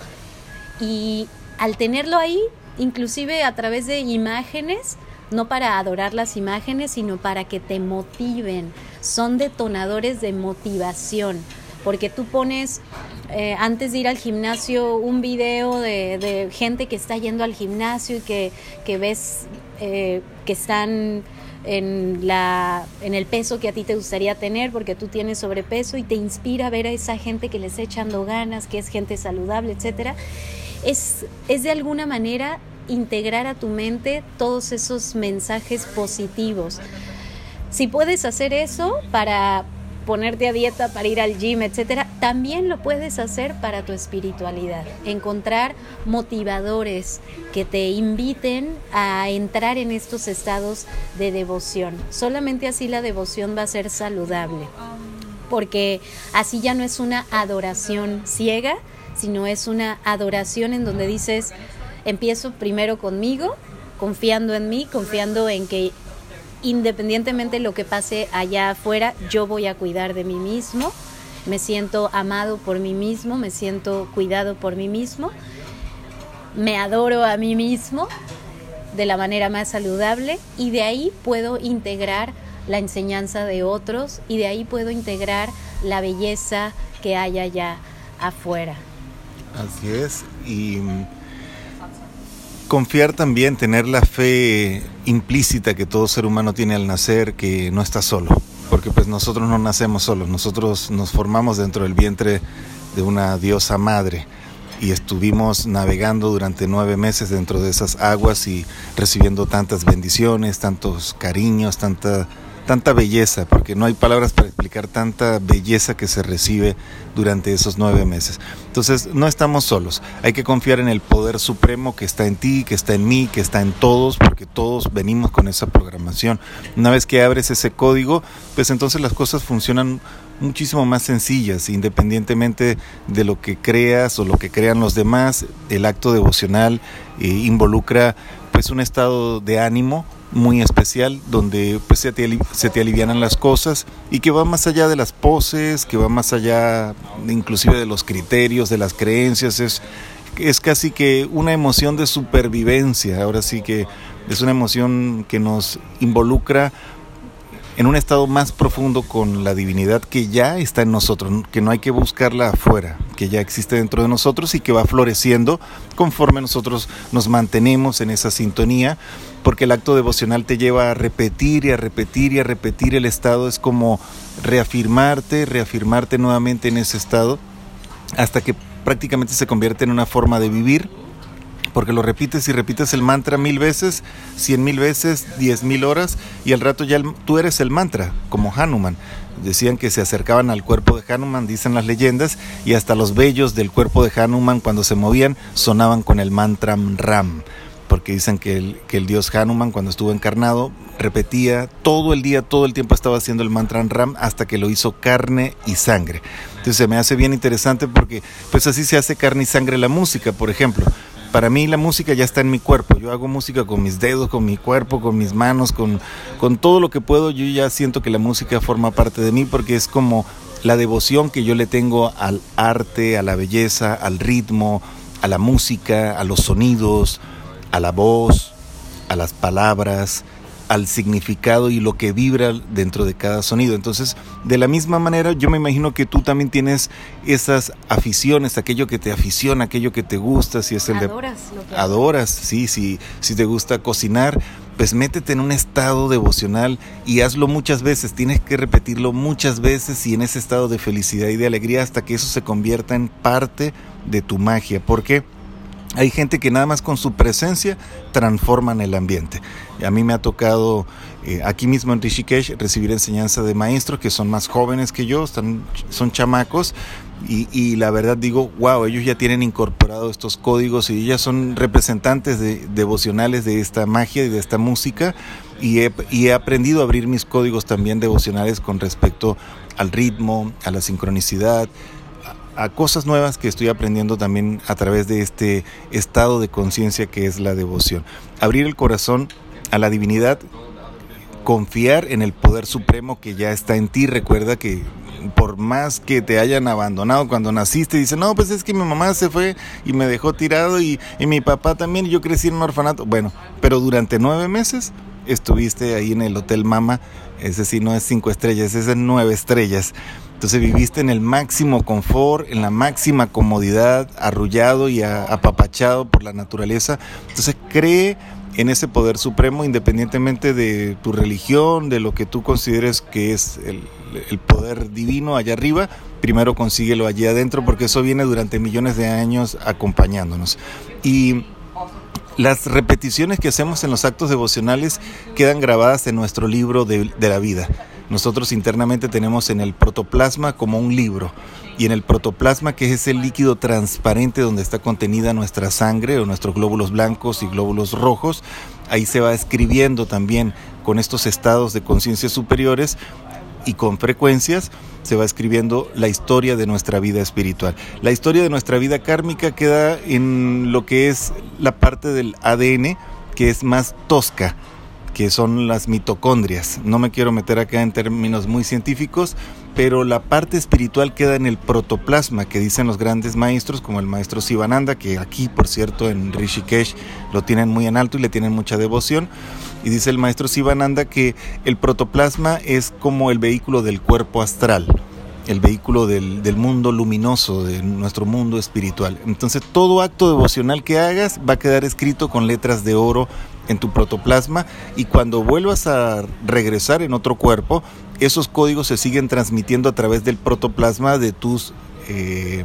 y al tenerlo ahí, inclusive a través de imágenes, no para adorar las imágenes, sino para que te motiven. Son detonadores de motivación, porque tú pones eh, antes de ir al gimnasio un video de, gente que está yendo al gimnasio y que, ves eh, que están en, la, en el peso que a ti te gustaría tener porque tú tienes sobrepeso y te inspira a ver a esa gente que les está echando ganas, que es gente saludable, etcétera es, es de alguna manera integrar a tu mente todos esos mensajes positivos. Si puedes hacer eso para ponerte a dieta, para ir al gym, etcétera, también lo puedes hacer para tu espiritualidad. Encontrar motivadores que te inviten a entrar en estos estados de devoción. Solamente así la devoción va a ser saludable. Porque así ya no es una adoración ciega, sino es una adoración en donde dices, empiezo primero conmigo, confiando en mí, confiando en que independientemente de lo que pase allá afuera, yo voy a cuidar de mí mismo, me siento amado por mí mismo, me siento cuidado por mí mismo, me adoro a mí mismo de la manera más saludable y de ahí puedo integrar la enseñanza de otros y de ahí puedo integrar la belleza que hay allá afuera. Así es. Y confiar también, tener la fe implícita que todo ser humano tiene al nacer, que no está solo. Porque pues nosotros no nacemos solos, nosotros nos formamos dentro del vientre de una diosa madre y estuvimos navegando durante nueve meses dentro de esas aguas y recibiendo tantas bendiciones, tantos cariños, tanta tanta belleza, porque no hay palabras para explicar tanta belleza que se recibe durante esos nueve meses. Entonces, no estamos solos, hay que confiar en el poder supremo que está en ti, que está en mí, que está en todos, porque todos venimos con esa programación. Una vez que abres ese código, pues entonces las cosas funcionan muchísimo más sencillas, independientemente de lo que creas o lo que crean los demás, el acto devocional eh, involucra pues un estado de ánimo muy especial donde pues se te, se te alivianan las cosas y que va más allá de las poses, que va más allá inclusive de los criterios, de las creencias, es, es casi que una emoción de supervivencia, ahora sí que es una emoción que nos involucra en un estado más profundo con la divinidad que ya está en nosotros, que no hay que buscarla afuera, que ya existe dentro de nosotros y que va floreciendo conforme nosotros nos mantenemos en esa sintonía, porque el acto devocional te lleva a repetir y a repetir y a repetir el estado, es como reafirmarte, reafirmarte nuevamente en ese estado, hasta que prácticamente se convierte en una forma de vivir porque lo repites y repites el mantra mil veces, cien mil veces, diez mil horas, y al rato ya tú eres el mantra, como Hanuman. Decían que se acercaban al cuerpo de Hanuman, dicen las leyendas, y hasta los vellos del cuerpo de Hanuman cuando se movían sonaban con el mantra Ram, porque dicen que el, que el dios Hanuman cuando estuvo encarnado repetía todo el día, todo el tiempo estaba haciendo el mantra Ram hasta que lo hizo carne y sangre. Entonces se me hace bien interesante porque pues así se hace carne y sangre la música, por ejemplo para mí la música ya está en mi cuerpo. Yo hago música con mis dedos, con mi cuerpo, con mis manos, con, con todo lo que puedo. Yo ya siento que la música forma parte de mí porque es como la devoción que yo le tengo al arte, a la belleza, al ritmo, a la música, a los sonidos, a la voz, a las palabras, al significado y lo que vibra dentro de cada sonido. Entonces, de la misma manera, yo me imagino que tú también tienes esas aficiones, aquello que te aficiona, aquello que te gusta, si es el adoras, de... Adoras, sí, sí, si te gusta cocinar, pues métete en un estado devocional y hazlo muchas veces, tienes que repetirlo muchas veces y en ese estado de felicidad y de alegría hasta que eso se convierta en parte de tu magia. ¿Por qué? Hay gente que nada más con su presencia transforman el ambiente. A mí me ha tocado eh, aquí mismo en Rishikesh recibir enseñanza de maestros que son más jóvenes que yo, están, son chamacos, y, la verdad digo, wow, ellos ya tienen incorporado estos códigos y ya son representantes de, devocionales de esta magia y de esta música y he, y he aprendido a abrir mis códigos también devocionales con respecto al ritmo, a la sincronicidad, a cosas nuevas que estoy aprendiendo también a través de este estado de conciencia que es la devoción. Abrir el corazón a la divinidad, confiar en el poder supremo que ya está en ti. Recuerda que por más que te hayan abandonado cuando naciste, dicen, no, pues es que mi mamá se fue y me dejó tirado y, y mi papá también, yo crecí en un orfanato. Bueno, pero durante nueve meses estuviste ahí en el Hotel Mama, ese sí no es cinco estrellas, ese es nueve estrellas. Entonces viviste en el máximo confort, en la máxima comodidad, arrullado y apapachado por la naturaleza. Entonces cree en ese poder supremo independientemente de tu religión, de lo que tú consideres que es el, poder divino allá arriba, primero consíguelo allí adentro porque eso viene durante millones de años acompañándonos. Y las repeticiones que hacemos en los actos devocionales quedan grabadas en nuestro libro de la vida. Nosotros internamente tenemos en el protoplasma como un libro y en el protoplasma, que es ese líquido transparente donde está contenida nuestra sangre o nuestros glóbulos blancos y glóbulos rojos, ahí se va escribiendo también con estos estados de conciencia superiores y con frecuencias se va escribiendo la historia de nuestra vida espiritual. La historia de nuestra vida kármica queda en lo que es la parte del ADN que es más tosca, que son las mitocondrias. No me quiero meter acá en términos muy científicos, pero la parte espiritual queda en el protoplasma que dicen los grandes maestros, como el maestro Sivananda, que aquí, por cierto, en Rishikesh lo tienen muy en alto y le tienen mucha devoción. Y dice el maestro Sivananda que el protoplasma es como el vehículo del cuerpo astral el vehículo del, mundo luminoso, de nuestro mundo espiritual. Entonces todo acto devocional que hagas va a quedar escrito con letras de oro en tu protoplasma y cuando vuelvas a regresar en otro cuerpo, esos códigos se siguen transmitiendo a través del protoplasma de tus... Eh,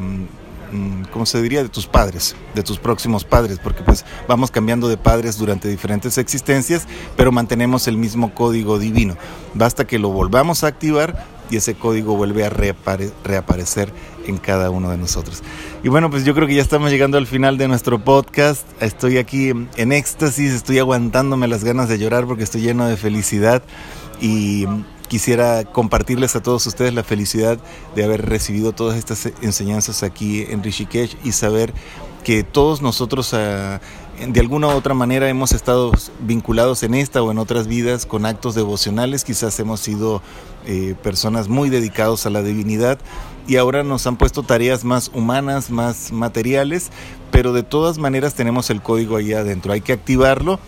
Mm, ¿cómo se diría? De tus padres, de tus próximos padres, porque pues vamos cambiando de padres durante diferentes existencias, pero mantenemos el mismo código divino. Basta que lo volvamos a activar y ese código vuelve a reaparecer en cada uno de nosotros. Y bueno, pues yo creo que ya estamos llegando al final de nuestro podcast. Estoy aquí en éxtasis, estoy aguantándome las ganas de llorar porque estoy lleno de felicidad y quisiera compartirles a todos ustedes la felicidad de haber recibido todas estas enseñanzas aquí en Rishikesh y saber que todos nosotros ah, de alguna u otra manera hemos estado vinculados en esta o en otras vidas con actos devocionales, quizás hemos sido eh, personas muy dedicados a la divinidad y ahora nos han puesto tareas más humanas, más materiales, pero de todas maneras tenemos el código ahí adentro, hay que activarlo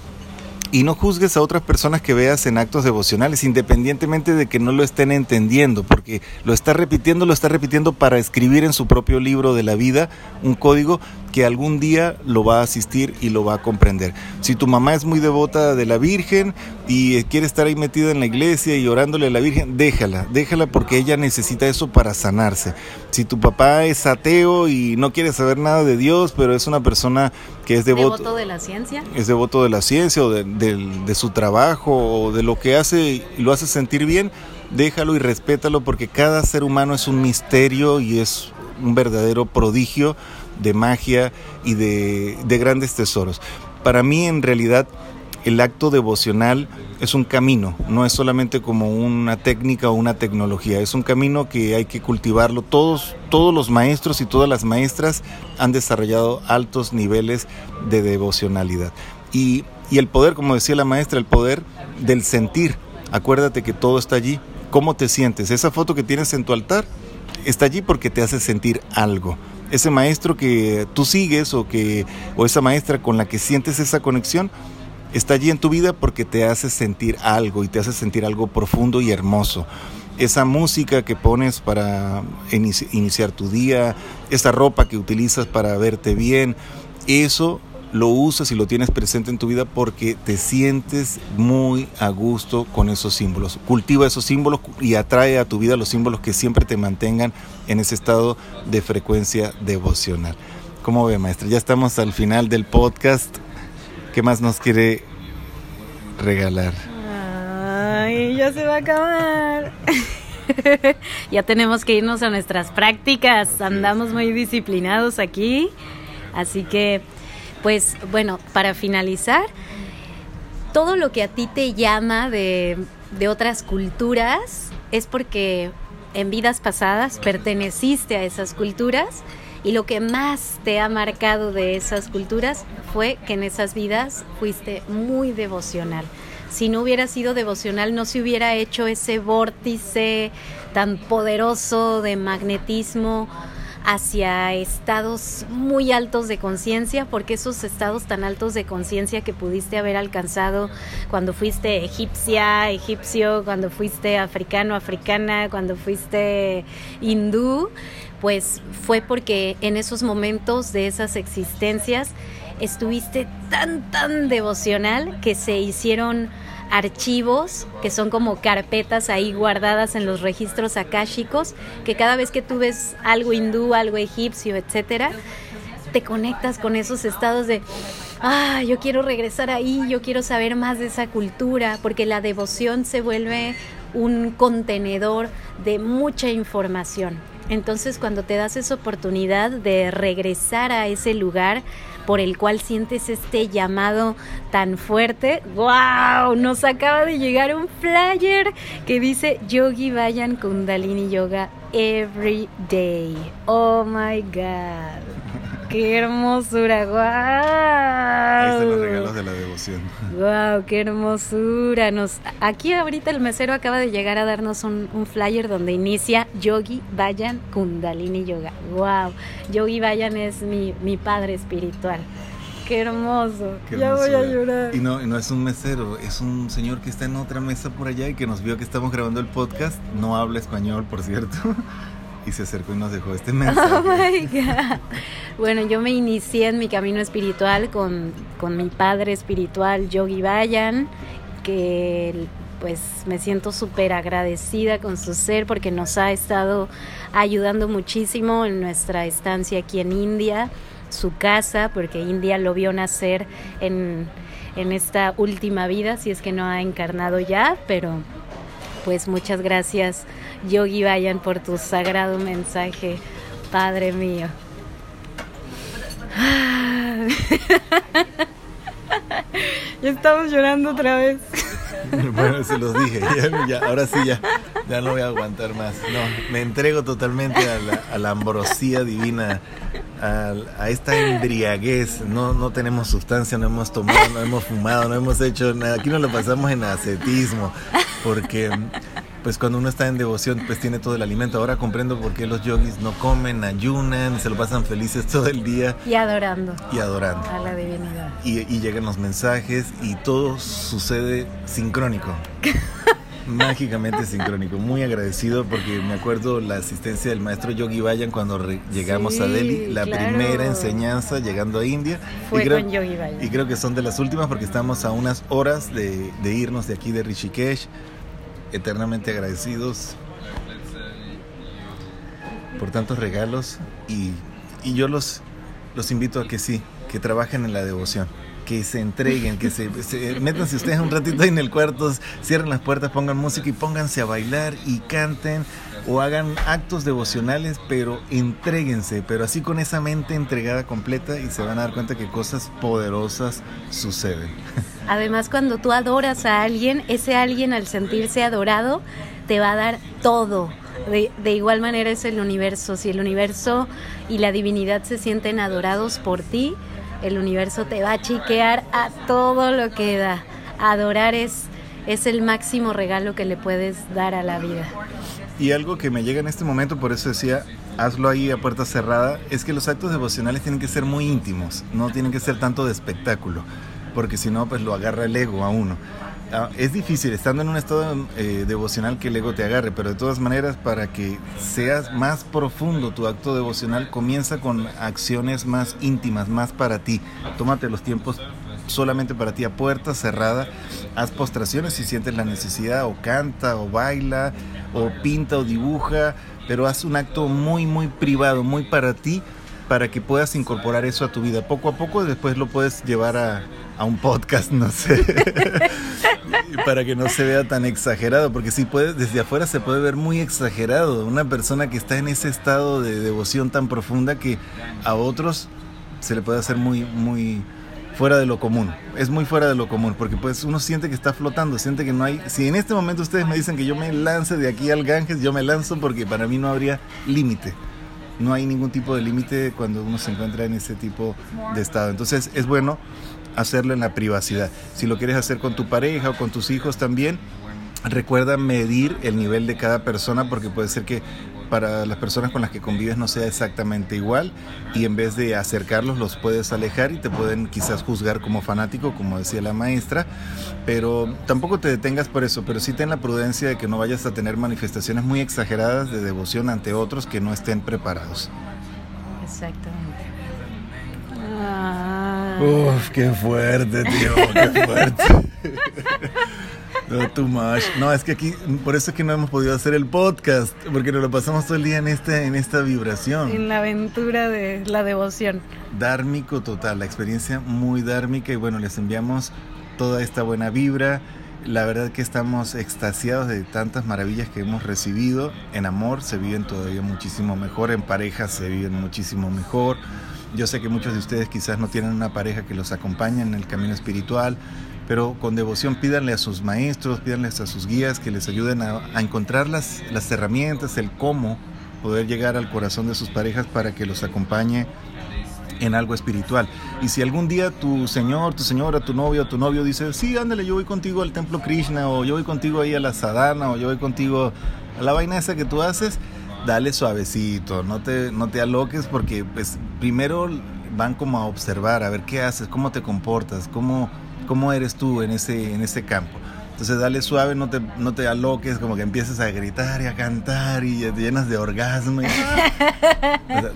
y no juzgues a otras personas que veas en actos devocionales, independientemente de que no lo estén entendiendo, porque lo está repitiendo, lo está repitiendo para escribir en su propio libro de la vida un código que algún día lo va a asistir y lo va a comprender. Si tu mamá es muy devota de la Virgen y quiere estar ahí metida en la iglesia y orándole a la Virgen, déjala, déjala porque ella necesita eso para sanarse. Si tu papá es ateo y no quiere saber nada de Dios, pero es una persona que es devoto, ¿Devoto de la ciencia, es devoto de la ciencia o de, de su trabajo o de lo que hace y lo hace sentir bien, déjalo y respétalo porque cada ser humano es un misterio y es un verdadero prodigio de magia y de, grandes tesoros. Para mí en realidad el acto devocional es un camino, no es solamente como una técnica o una tecnología, es un camino que hay que cultivarlo. Todos, todos los maestros y todas las maestras han desarrollado altos niveles de devocionalidad. Y, y el poder, como decía la maestra, el poder del sentir. Acuérdate que todo está allí. ¿Cómo te sientes? Esa foto que tienes en tu altar está allí porque te hace sentir algo ese maestro que tú sigues o que o esa maestra con la que sientes esa conexión está allí en tu vida porque te hace sentir algo y te hace sentir algo profundo y hermoso. Esa música que pones para iniciar tu día, esa ropa que utilizas para verte bien, eso lo usas y lo tienes presente en tu vida porque te sientes muy a gusto con esos símbolos. Cultiva esos símbolos y atrae a tu vida los símbolos que siempre te mantengan en ese estado de frecuencia devocional. ¿Cómo ve, maestra? Ya estamos al final del podcast. ¿Qué más nos quiere regalar? Ay, ya se va a acabar. <laughs> ya tenemos que irnos a nuestras prácticas. Andamos muy disciplinados aquí. Así que, pues, bueno, para finalizar, todo lo que a ti te llama de, de otras culturas es porque en vidas pasadas perteneciste a esas culturas y lo que más te ha marcado de esas culturas fue que en esas vidas fuiste muy devocional. Si no hubiera sido devocional, no se hubiera hecho ese vórtice tan poderoso de magnetismo hacia estados muy altos de conciencia, porque esos estados tan altos de conciencia que pudiste haber alcanzado cuando fuiste egipcia, egipcio, cuando fuiste africano, africana, cuando fuiste hindú, pues fue porque en esos momentos de esas existencias estuviste tan, tan devocional que se hicieron archivos que son como carpetas ahí guardadas en los registros akáshicos, que cada vez que tú ves algo hindú, algo egipcio, etcétera, te conectas con esos estados de ah, yo quiero regresar ahí, yo quiero saber más de esa cultura, porque la devoción se vuelve un contenedor de mucha información. Entonces cuando te das esa oportunidad de regresar a ese lugar por el cual sientes este llamado tan fuerte, wow, nos acaba de llegar un flyer que dice Yogi Vayan Kundalini Yoga Every Day. Oh my God. ¡Qué hermosura! ¡Guau! Ahí están los regalos de la devoción. ¡Guau! ¡Qué hermosura! Nos, aquí ahorita el mesero acaba de llegar a darnos un, flyer donde inicia Yogi Vayan Kundalini Yoga. ¡Guau! Yogi Vayan es mi, mi padre espiritual. Qué hermoso. ya voy a llorar. Y no, no es un mesero, es un señor que está en otra mesa por allá y que nos vio que estamos grabando el podcast. No habla español, por cierto y se acercó y nos dejó este <laughs> mensaje. Oh my God. Bueno, yo me inicié en mi camino espiritual con, con mi padre espiritual, Yogi Bayan, que pues me siento súper agradecida con su ser porque nos ha estado ayudando muchísimo en nuestra estancia aquí en India, su casa, porque India lo vio nacer en, en esta última vida, si es que no ha encarnado ya, pero pues muchas gracias Yogi Vayan por tu sagrado mensaje, Padre mío. <laughs> ya estamos llorando otra vez. <laughs> bueno, se los dije, ahora sí ya, ya no voy a aguantar más. No, me entrego totalmente a la, a la ambrosía divina, a, a, esta embriaguez. No, no tenemos sustancia, no hemos tomado, no hemos fumado, no hemos hecho nada. Aquí nos lo pasamos en ascetismo, porque pues cuando uno está en devoción, pues tiene todo el alimento. Ahora comprendo por qué los yogis no comen, ayunan, se lo pasan felices <laughs> todo el día. Y adorando. Y adorando. A la divinidad. Y, y llegan los mensajes y todo sucede sincrónico. <laughs> mágicamente sincrónico. Muy agradecido porque me acuerdo la asistencia del maestro Yogi Bayan cuando llegamos a Delhi, la primera enseñanza llegando a India. Fue y creo, con Yogi Bayan. Y creo que son de las últimas porque estamos a unas horas de, de irnos de aquí de Rishikesh eternamente agradecidos por tantos regalos y, y yo los, los invito a que sí, que trabajen en la devoción que se entreguen, que se, se, métanse ustedes un ratito ahí en el cuarto, cierren las puertas, pongan música y pónganse a bailar y canten o hagan actos devocionales, pero entréguense, pero así con esa mente entregada completa y se van a dar cuenta que cosas poderosas suceden. Además, cuando tú adoras a alguien, ese alguien al sentirse adorado te va a dar todo. De, de, igual manera es el universo. Si el universo y la divinidad se sienten adorados por ti, el universo te va a chiquear a todo lo que da. Adorar es, es el máximo regalo que le puedes dar a la vida. Y algo que me llega en este momento, por eso decía, hazlo ahí a puerta cerrada, es que los actos devocionales tienen que ser muy íntimos, no tienen que ser tanto de espectáculo, porque si no, pues lo agarra el ego a uno. Ah, es difícil estando en un estado eh, devocional que el ego te agarre, pero de todas maneras para que seas más profundo tu acto devocional comienza con acciones más íntimas, más para ti. Tómate los tiempos solamente para ti a puerta cerrada. Haz postraciones si sientes la necesidad, o canta, o baila, o pinta, o dibuja, pero haz un acto muy, muy privado, muy para ti, para que puedas incorporar eso a tu vida. Poco a poco después lo puedes llevar a, a un podcast, no sé, <laughs> para que no se vea tan exagerado, porque si puede, desde afuera se puede ver muy exagerado, una persona que está en ese estado de devoción tan profunda que a otros se le puede hacer muy, muy fuera de lo común, es muy fuera de lo común, porque pues uno siente que está flotando, siente que no hay, si en este momento ustedes me dicen que yo me lance de aquí al Ganges, yo me lanzo porque para mí no habría límite. No hay ningún tipo de límite cuando uno se encuentra en ese tipo de estado. Entonces es bueno hacerlo en la privacidad. Si lo quieres hacer con tu pareja o con tus hijos también, recuerda medir el nivel de cada persona porque puede ser que para las personas con las que convives no sea exactamente igual y en vez de acercarlos los puedes alejar y te pueden quizás juzgar como fanático, como decía la maestra, pero tampoco te detengas por eso, pero sí ten la prudencia de que no vayas a tener manifestaciones muy exageradas de devoción ante otros que no estén preparados. Exactamente. Uf, qué fuerte, tío, qué fuerte. <laughs> No, too much. No, es que aquí, por eso es que no hemos podido hacer el podcast, porque nos lo pasamos todo el día en, este, en esta vibración. En la aventura de la devoción. Dármico total, la experiencia muy dármica y bueno, les enviamos toda esta buena vibra. La verdad que estamos extasiados de tantas maravillas que hemos recibido. En amor se viven todavía muchísimo mejor, en pareja se viven muchísimo mejor. Yo sé que muchos de ustedes quizás no tienen una pareja que los acompañe en el camino espiritual, pero con devoción pídanle a sus maestros, pídanle a sus guías que les ayuden a, encontrar las, las herramientas, el cómo poder llegar al corazón de sus parejas para que los acompañe en algo espiritual. Y si algún día tu señor, tu señora, tu novio, tu novio dice, sí, ándale, yo voy contigo al templo Krishna, o yo voy contigo ahí a la sadhana, o yo voy contigo a la vaina esa que tú haces, dale suavecito, no te, no te aloques porque pues primero van como a observar, a ver qué haces, cómo te comportas, cómo cómo eres tú en ese, en ese campo. Entonces dale suave, no te, no te aloques, como que empieces a gritar y a cantar y te llenas de orgasmo.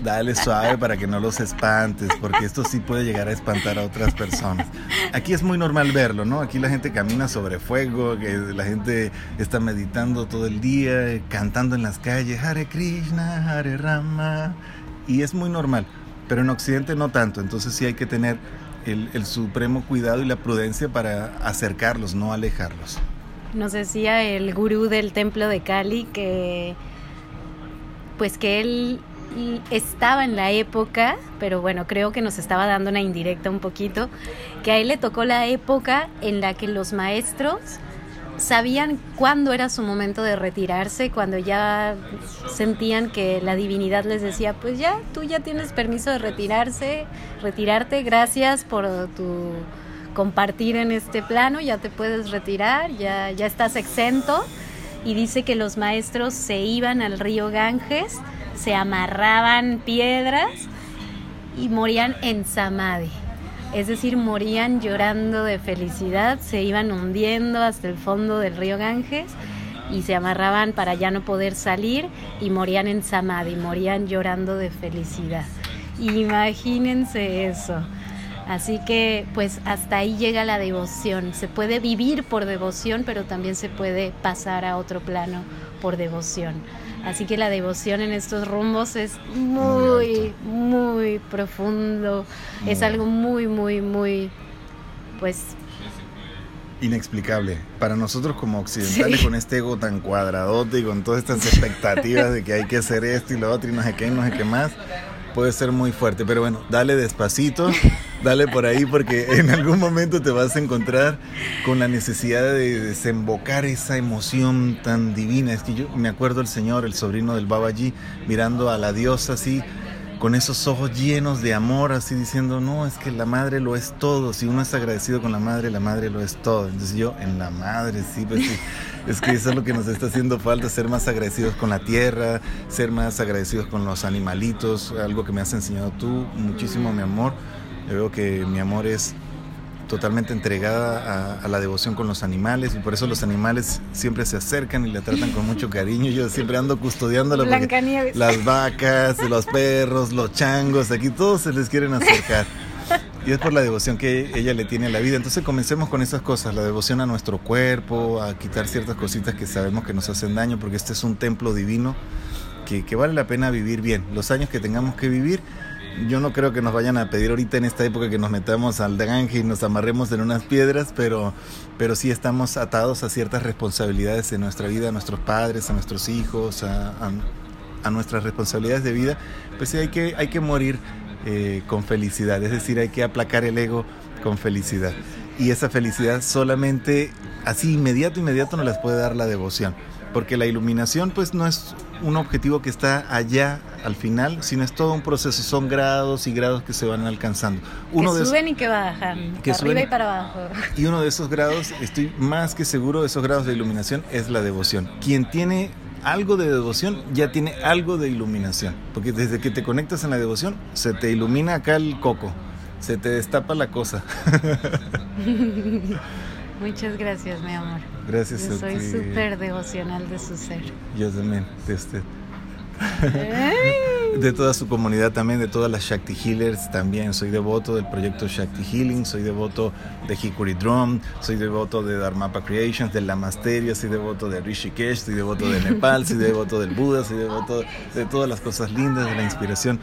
dale suave para que no los espantes, porque esto sí puede llegar a espantar a otras personas. Aquí es muy normal verlo, ¿no? Aquí la gente camina sobre fuego, que la gente está meditando todo el día, cantando en las calles, Hare Krishna, Hare Rama, y es muy normal. Pero en Occidente no tanto, entonces sí hay que tener el, supremo cuidado y la prudencia para acercarlos, no alejarlos. Nos decía el gurú del templo de Cali que pues que él estaba en la época, pero bueno, creo que nos estaba dando una indirecta un poquito, que a él le tocó la época en la que los maestros sabían cuándo era su momento de retirarse, cuando ya sentían que la divinidad les decía, pues ya, tú ya tienes permiso de retirarse, retirarte, gracias por tu compartir en este plano, ya te puedes retirar, ya, ya estás exento. Y dice que los maestros se iban al río Ganges, se amarraban piedras y morían en samadhi es decir, morían llorando de felicidad, se iban hundiendo hasta el fondo del río Ganges y se amarraban para ya no poder salir y morían en samadhi, morían llorando de felicidad. Imagínense eso. Así que pues hasta ahí llega la devoción. Se puede vivir por devoción, pero también se puede pasar a otro plano por devoción. Así que la devoción en estos rumbos es muy, muy, profundo. Es algo muy, muy, muy, pues... Inexplicable. Para nosotros como occidentales con este ego tan cuadradote y con todas estas expectativas de que hay que hacer esto y lo otro y no sé qué no sé qué más, puede ser muy fuerte. Pero bueno, dale despacito <laughs> dale por ahí porque en algún momento te vas a encontrar con la necesidad de desembocar esa emoción tan divina. Es que yo me acuerdo el señor, el sobrino del Babaji, mirando a la diosa así, con esos ojos llenos de amor, así diciendo, no, es que la madre lo es todo. Si uno es agradecido con la madre, la madre lo es todo. Entonces yo, en la madre, sí, pues sí. Es que eso es lo que nos está haciendo falta, ser más agradecidos con la tierra, ser más agradecidos con los animalitos, algo que me has enseñado tú, muchísimo mi amor veo que mi amor es totalmente entregada a, la devoción con los animales y por eso los animales siempre se acercan y la tratan con mucho <laughs> cariño. Yo siempre ando custodiándola porque las vacas, los perros, los changos, aquí todos se les quieren acercar. <laughs> Y es por la devoción que ella le tiene a la vida. Entonces comencemos con esas cosas, la devoción a nuestro cuerpo, a quitar ciertas cositas que sabemos que nos hacen daño, porque este es un templo divino que, que vale la pena vivir bien. Los años que tengamos que vivir, yo no creo que nos vayan a pedir ahorita en esta época que nos metamos al Gange y nos amarremos en unas piedras, pero, pero sí estamos atados a ciertas responsabilidades en nuestra vida, a nuestros padres, a nuestros hijos, a, a, nuestras responsabilidades de vida. Pues sí, hay que, hay que morir eh, con felicidad, es decir, hay que aplacar el ego con felicidad. Y esa felicidad solamente así inmediato, inmediato nos las puede dar la devoción porque la iluminación pues no es un objetivo que está allá al final, sino es todo un proceso, son grados y grados que se van alcanzando. Uno que suben y que bajan, que arriba y para abajo. <laughs> Y uno de esos grados, estoy más que seguro de esos grados de iluminación, es la devoción. Quien tiene algo de devoción ya tiene algo de iluminación, porque desde que te conectas en la devoción se te ilumina acá el coco, se te destapa la cosa. <laughs> Muchas gracias, mi amor. Gracias Yo soy súper devocional de su ser. Yo también, de usted. de toda su comunidad también, de todas las Shakti Healers también. Soy devoto del proyecto Shakti Healing, soy devoto de Hikuri Drum, soy devoto de Dharmapa Creations, de Lamasteria, soy devoto de Rishikesh, soy devoto de Nepal, soy devoto del Buda, soy devoto de todas las cosas lindas, de la inspiración.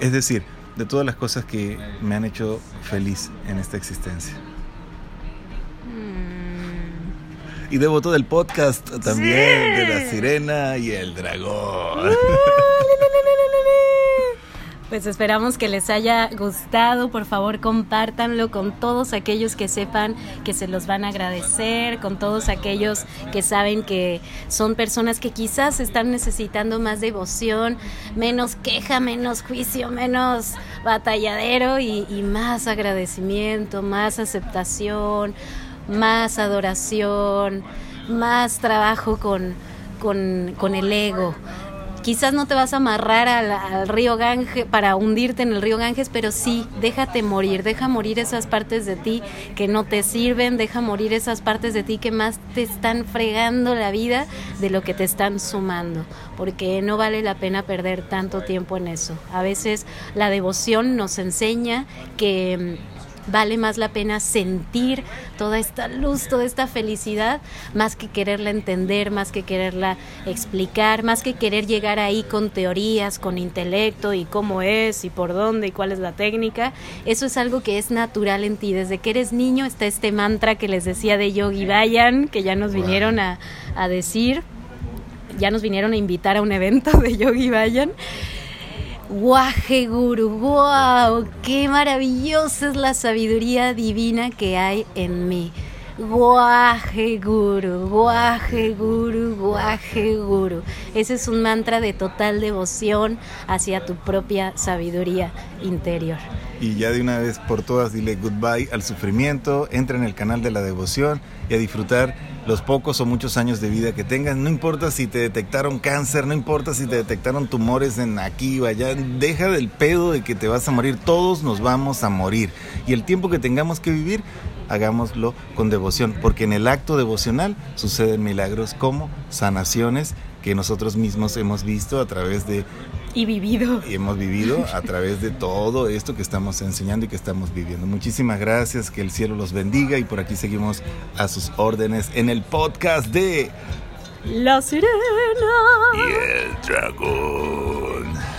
Es decir, de todas las cosas que me han hecho feliz en esta existencia. Y devoto del podcast también, de la sirena y el dragón. <laughs> Pues esperamos que les haya gustado, por favor compártanlo con todos aquellos que sepan que se los van a agradecer, con todos aquellos que saben que son personas que quizás están necesitando más devoción, menos queja, menos juicio, menos batalladero y, y más agradecimiento, más aceptación, más adoración, más trabajo con, con, el ego. Quizás no te vas a amarrar al, río Ganges para hundirte en el río Ganges, pero sí, déjate morir, deja morir esas partes de ti que no te sirven, deja morir esas partes de ti que más te están fregando la vida de lo que te están sumando, porque no vale la pena perder tanto tiempo en eso. A veces la devoción nos enseña que vale más la pena sentir toda esta luz, toda esta felicidad, más que quererla entender, más que quererla explicar, más que querer llegar ahí con teorías, con intelecto y cómo es y por dónde y cuál es la técnica. Eso es algo que es natural en ti. Desde que eres niño está este mantra que les decía de Yogi Bayan, que ya nos vinieron a, a decir, ya nos vinieron a invitar a un evento de Yogi Bayan. Guaje Guru, wow, qué maravillosa es la sabiduría divina que hay en mí. Guaje Guru, Guaje Guru, Guaje Guru. Ese es un mantra de total devoción hacia tu propia sabiduría interior. Y ya de una vez por todas dile goodbye al sufrimiento, entra en el canal de la devoción y a disfrutar los pocos o muchos años de vida que tengas. No importa si te detectaron cáncer, no importa si te detectaron tumores en aquí o allá. Deja del pedo de que te vas a morir. Todos nos vamos a morir. Y el tiempo que tengamos que vivir, hagámoslo con devoción. Porque en el acto devocional suceden milagros como sanaciones que nosotros mismos hemos visto a través de y vivido. Y hemos vivido a través de todo esto que estamos enseñando y que estamos viviendo. Muchísimas gracias, que el cielo los bendiga y por aquí seguimos a sus órdenes en el podcast de La Sirena y el Dragón.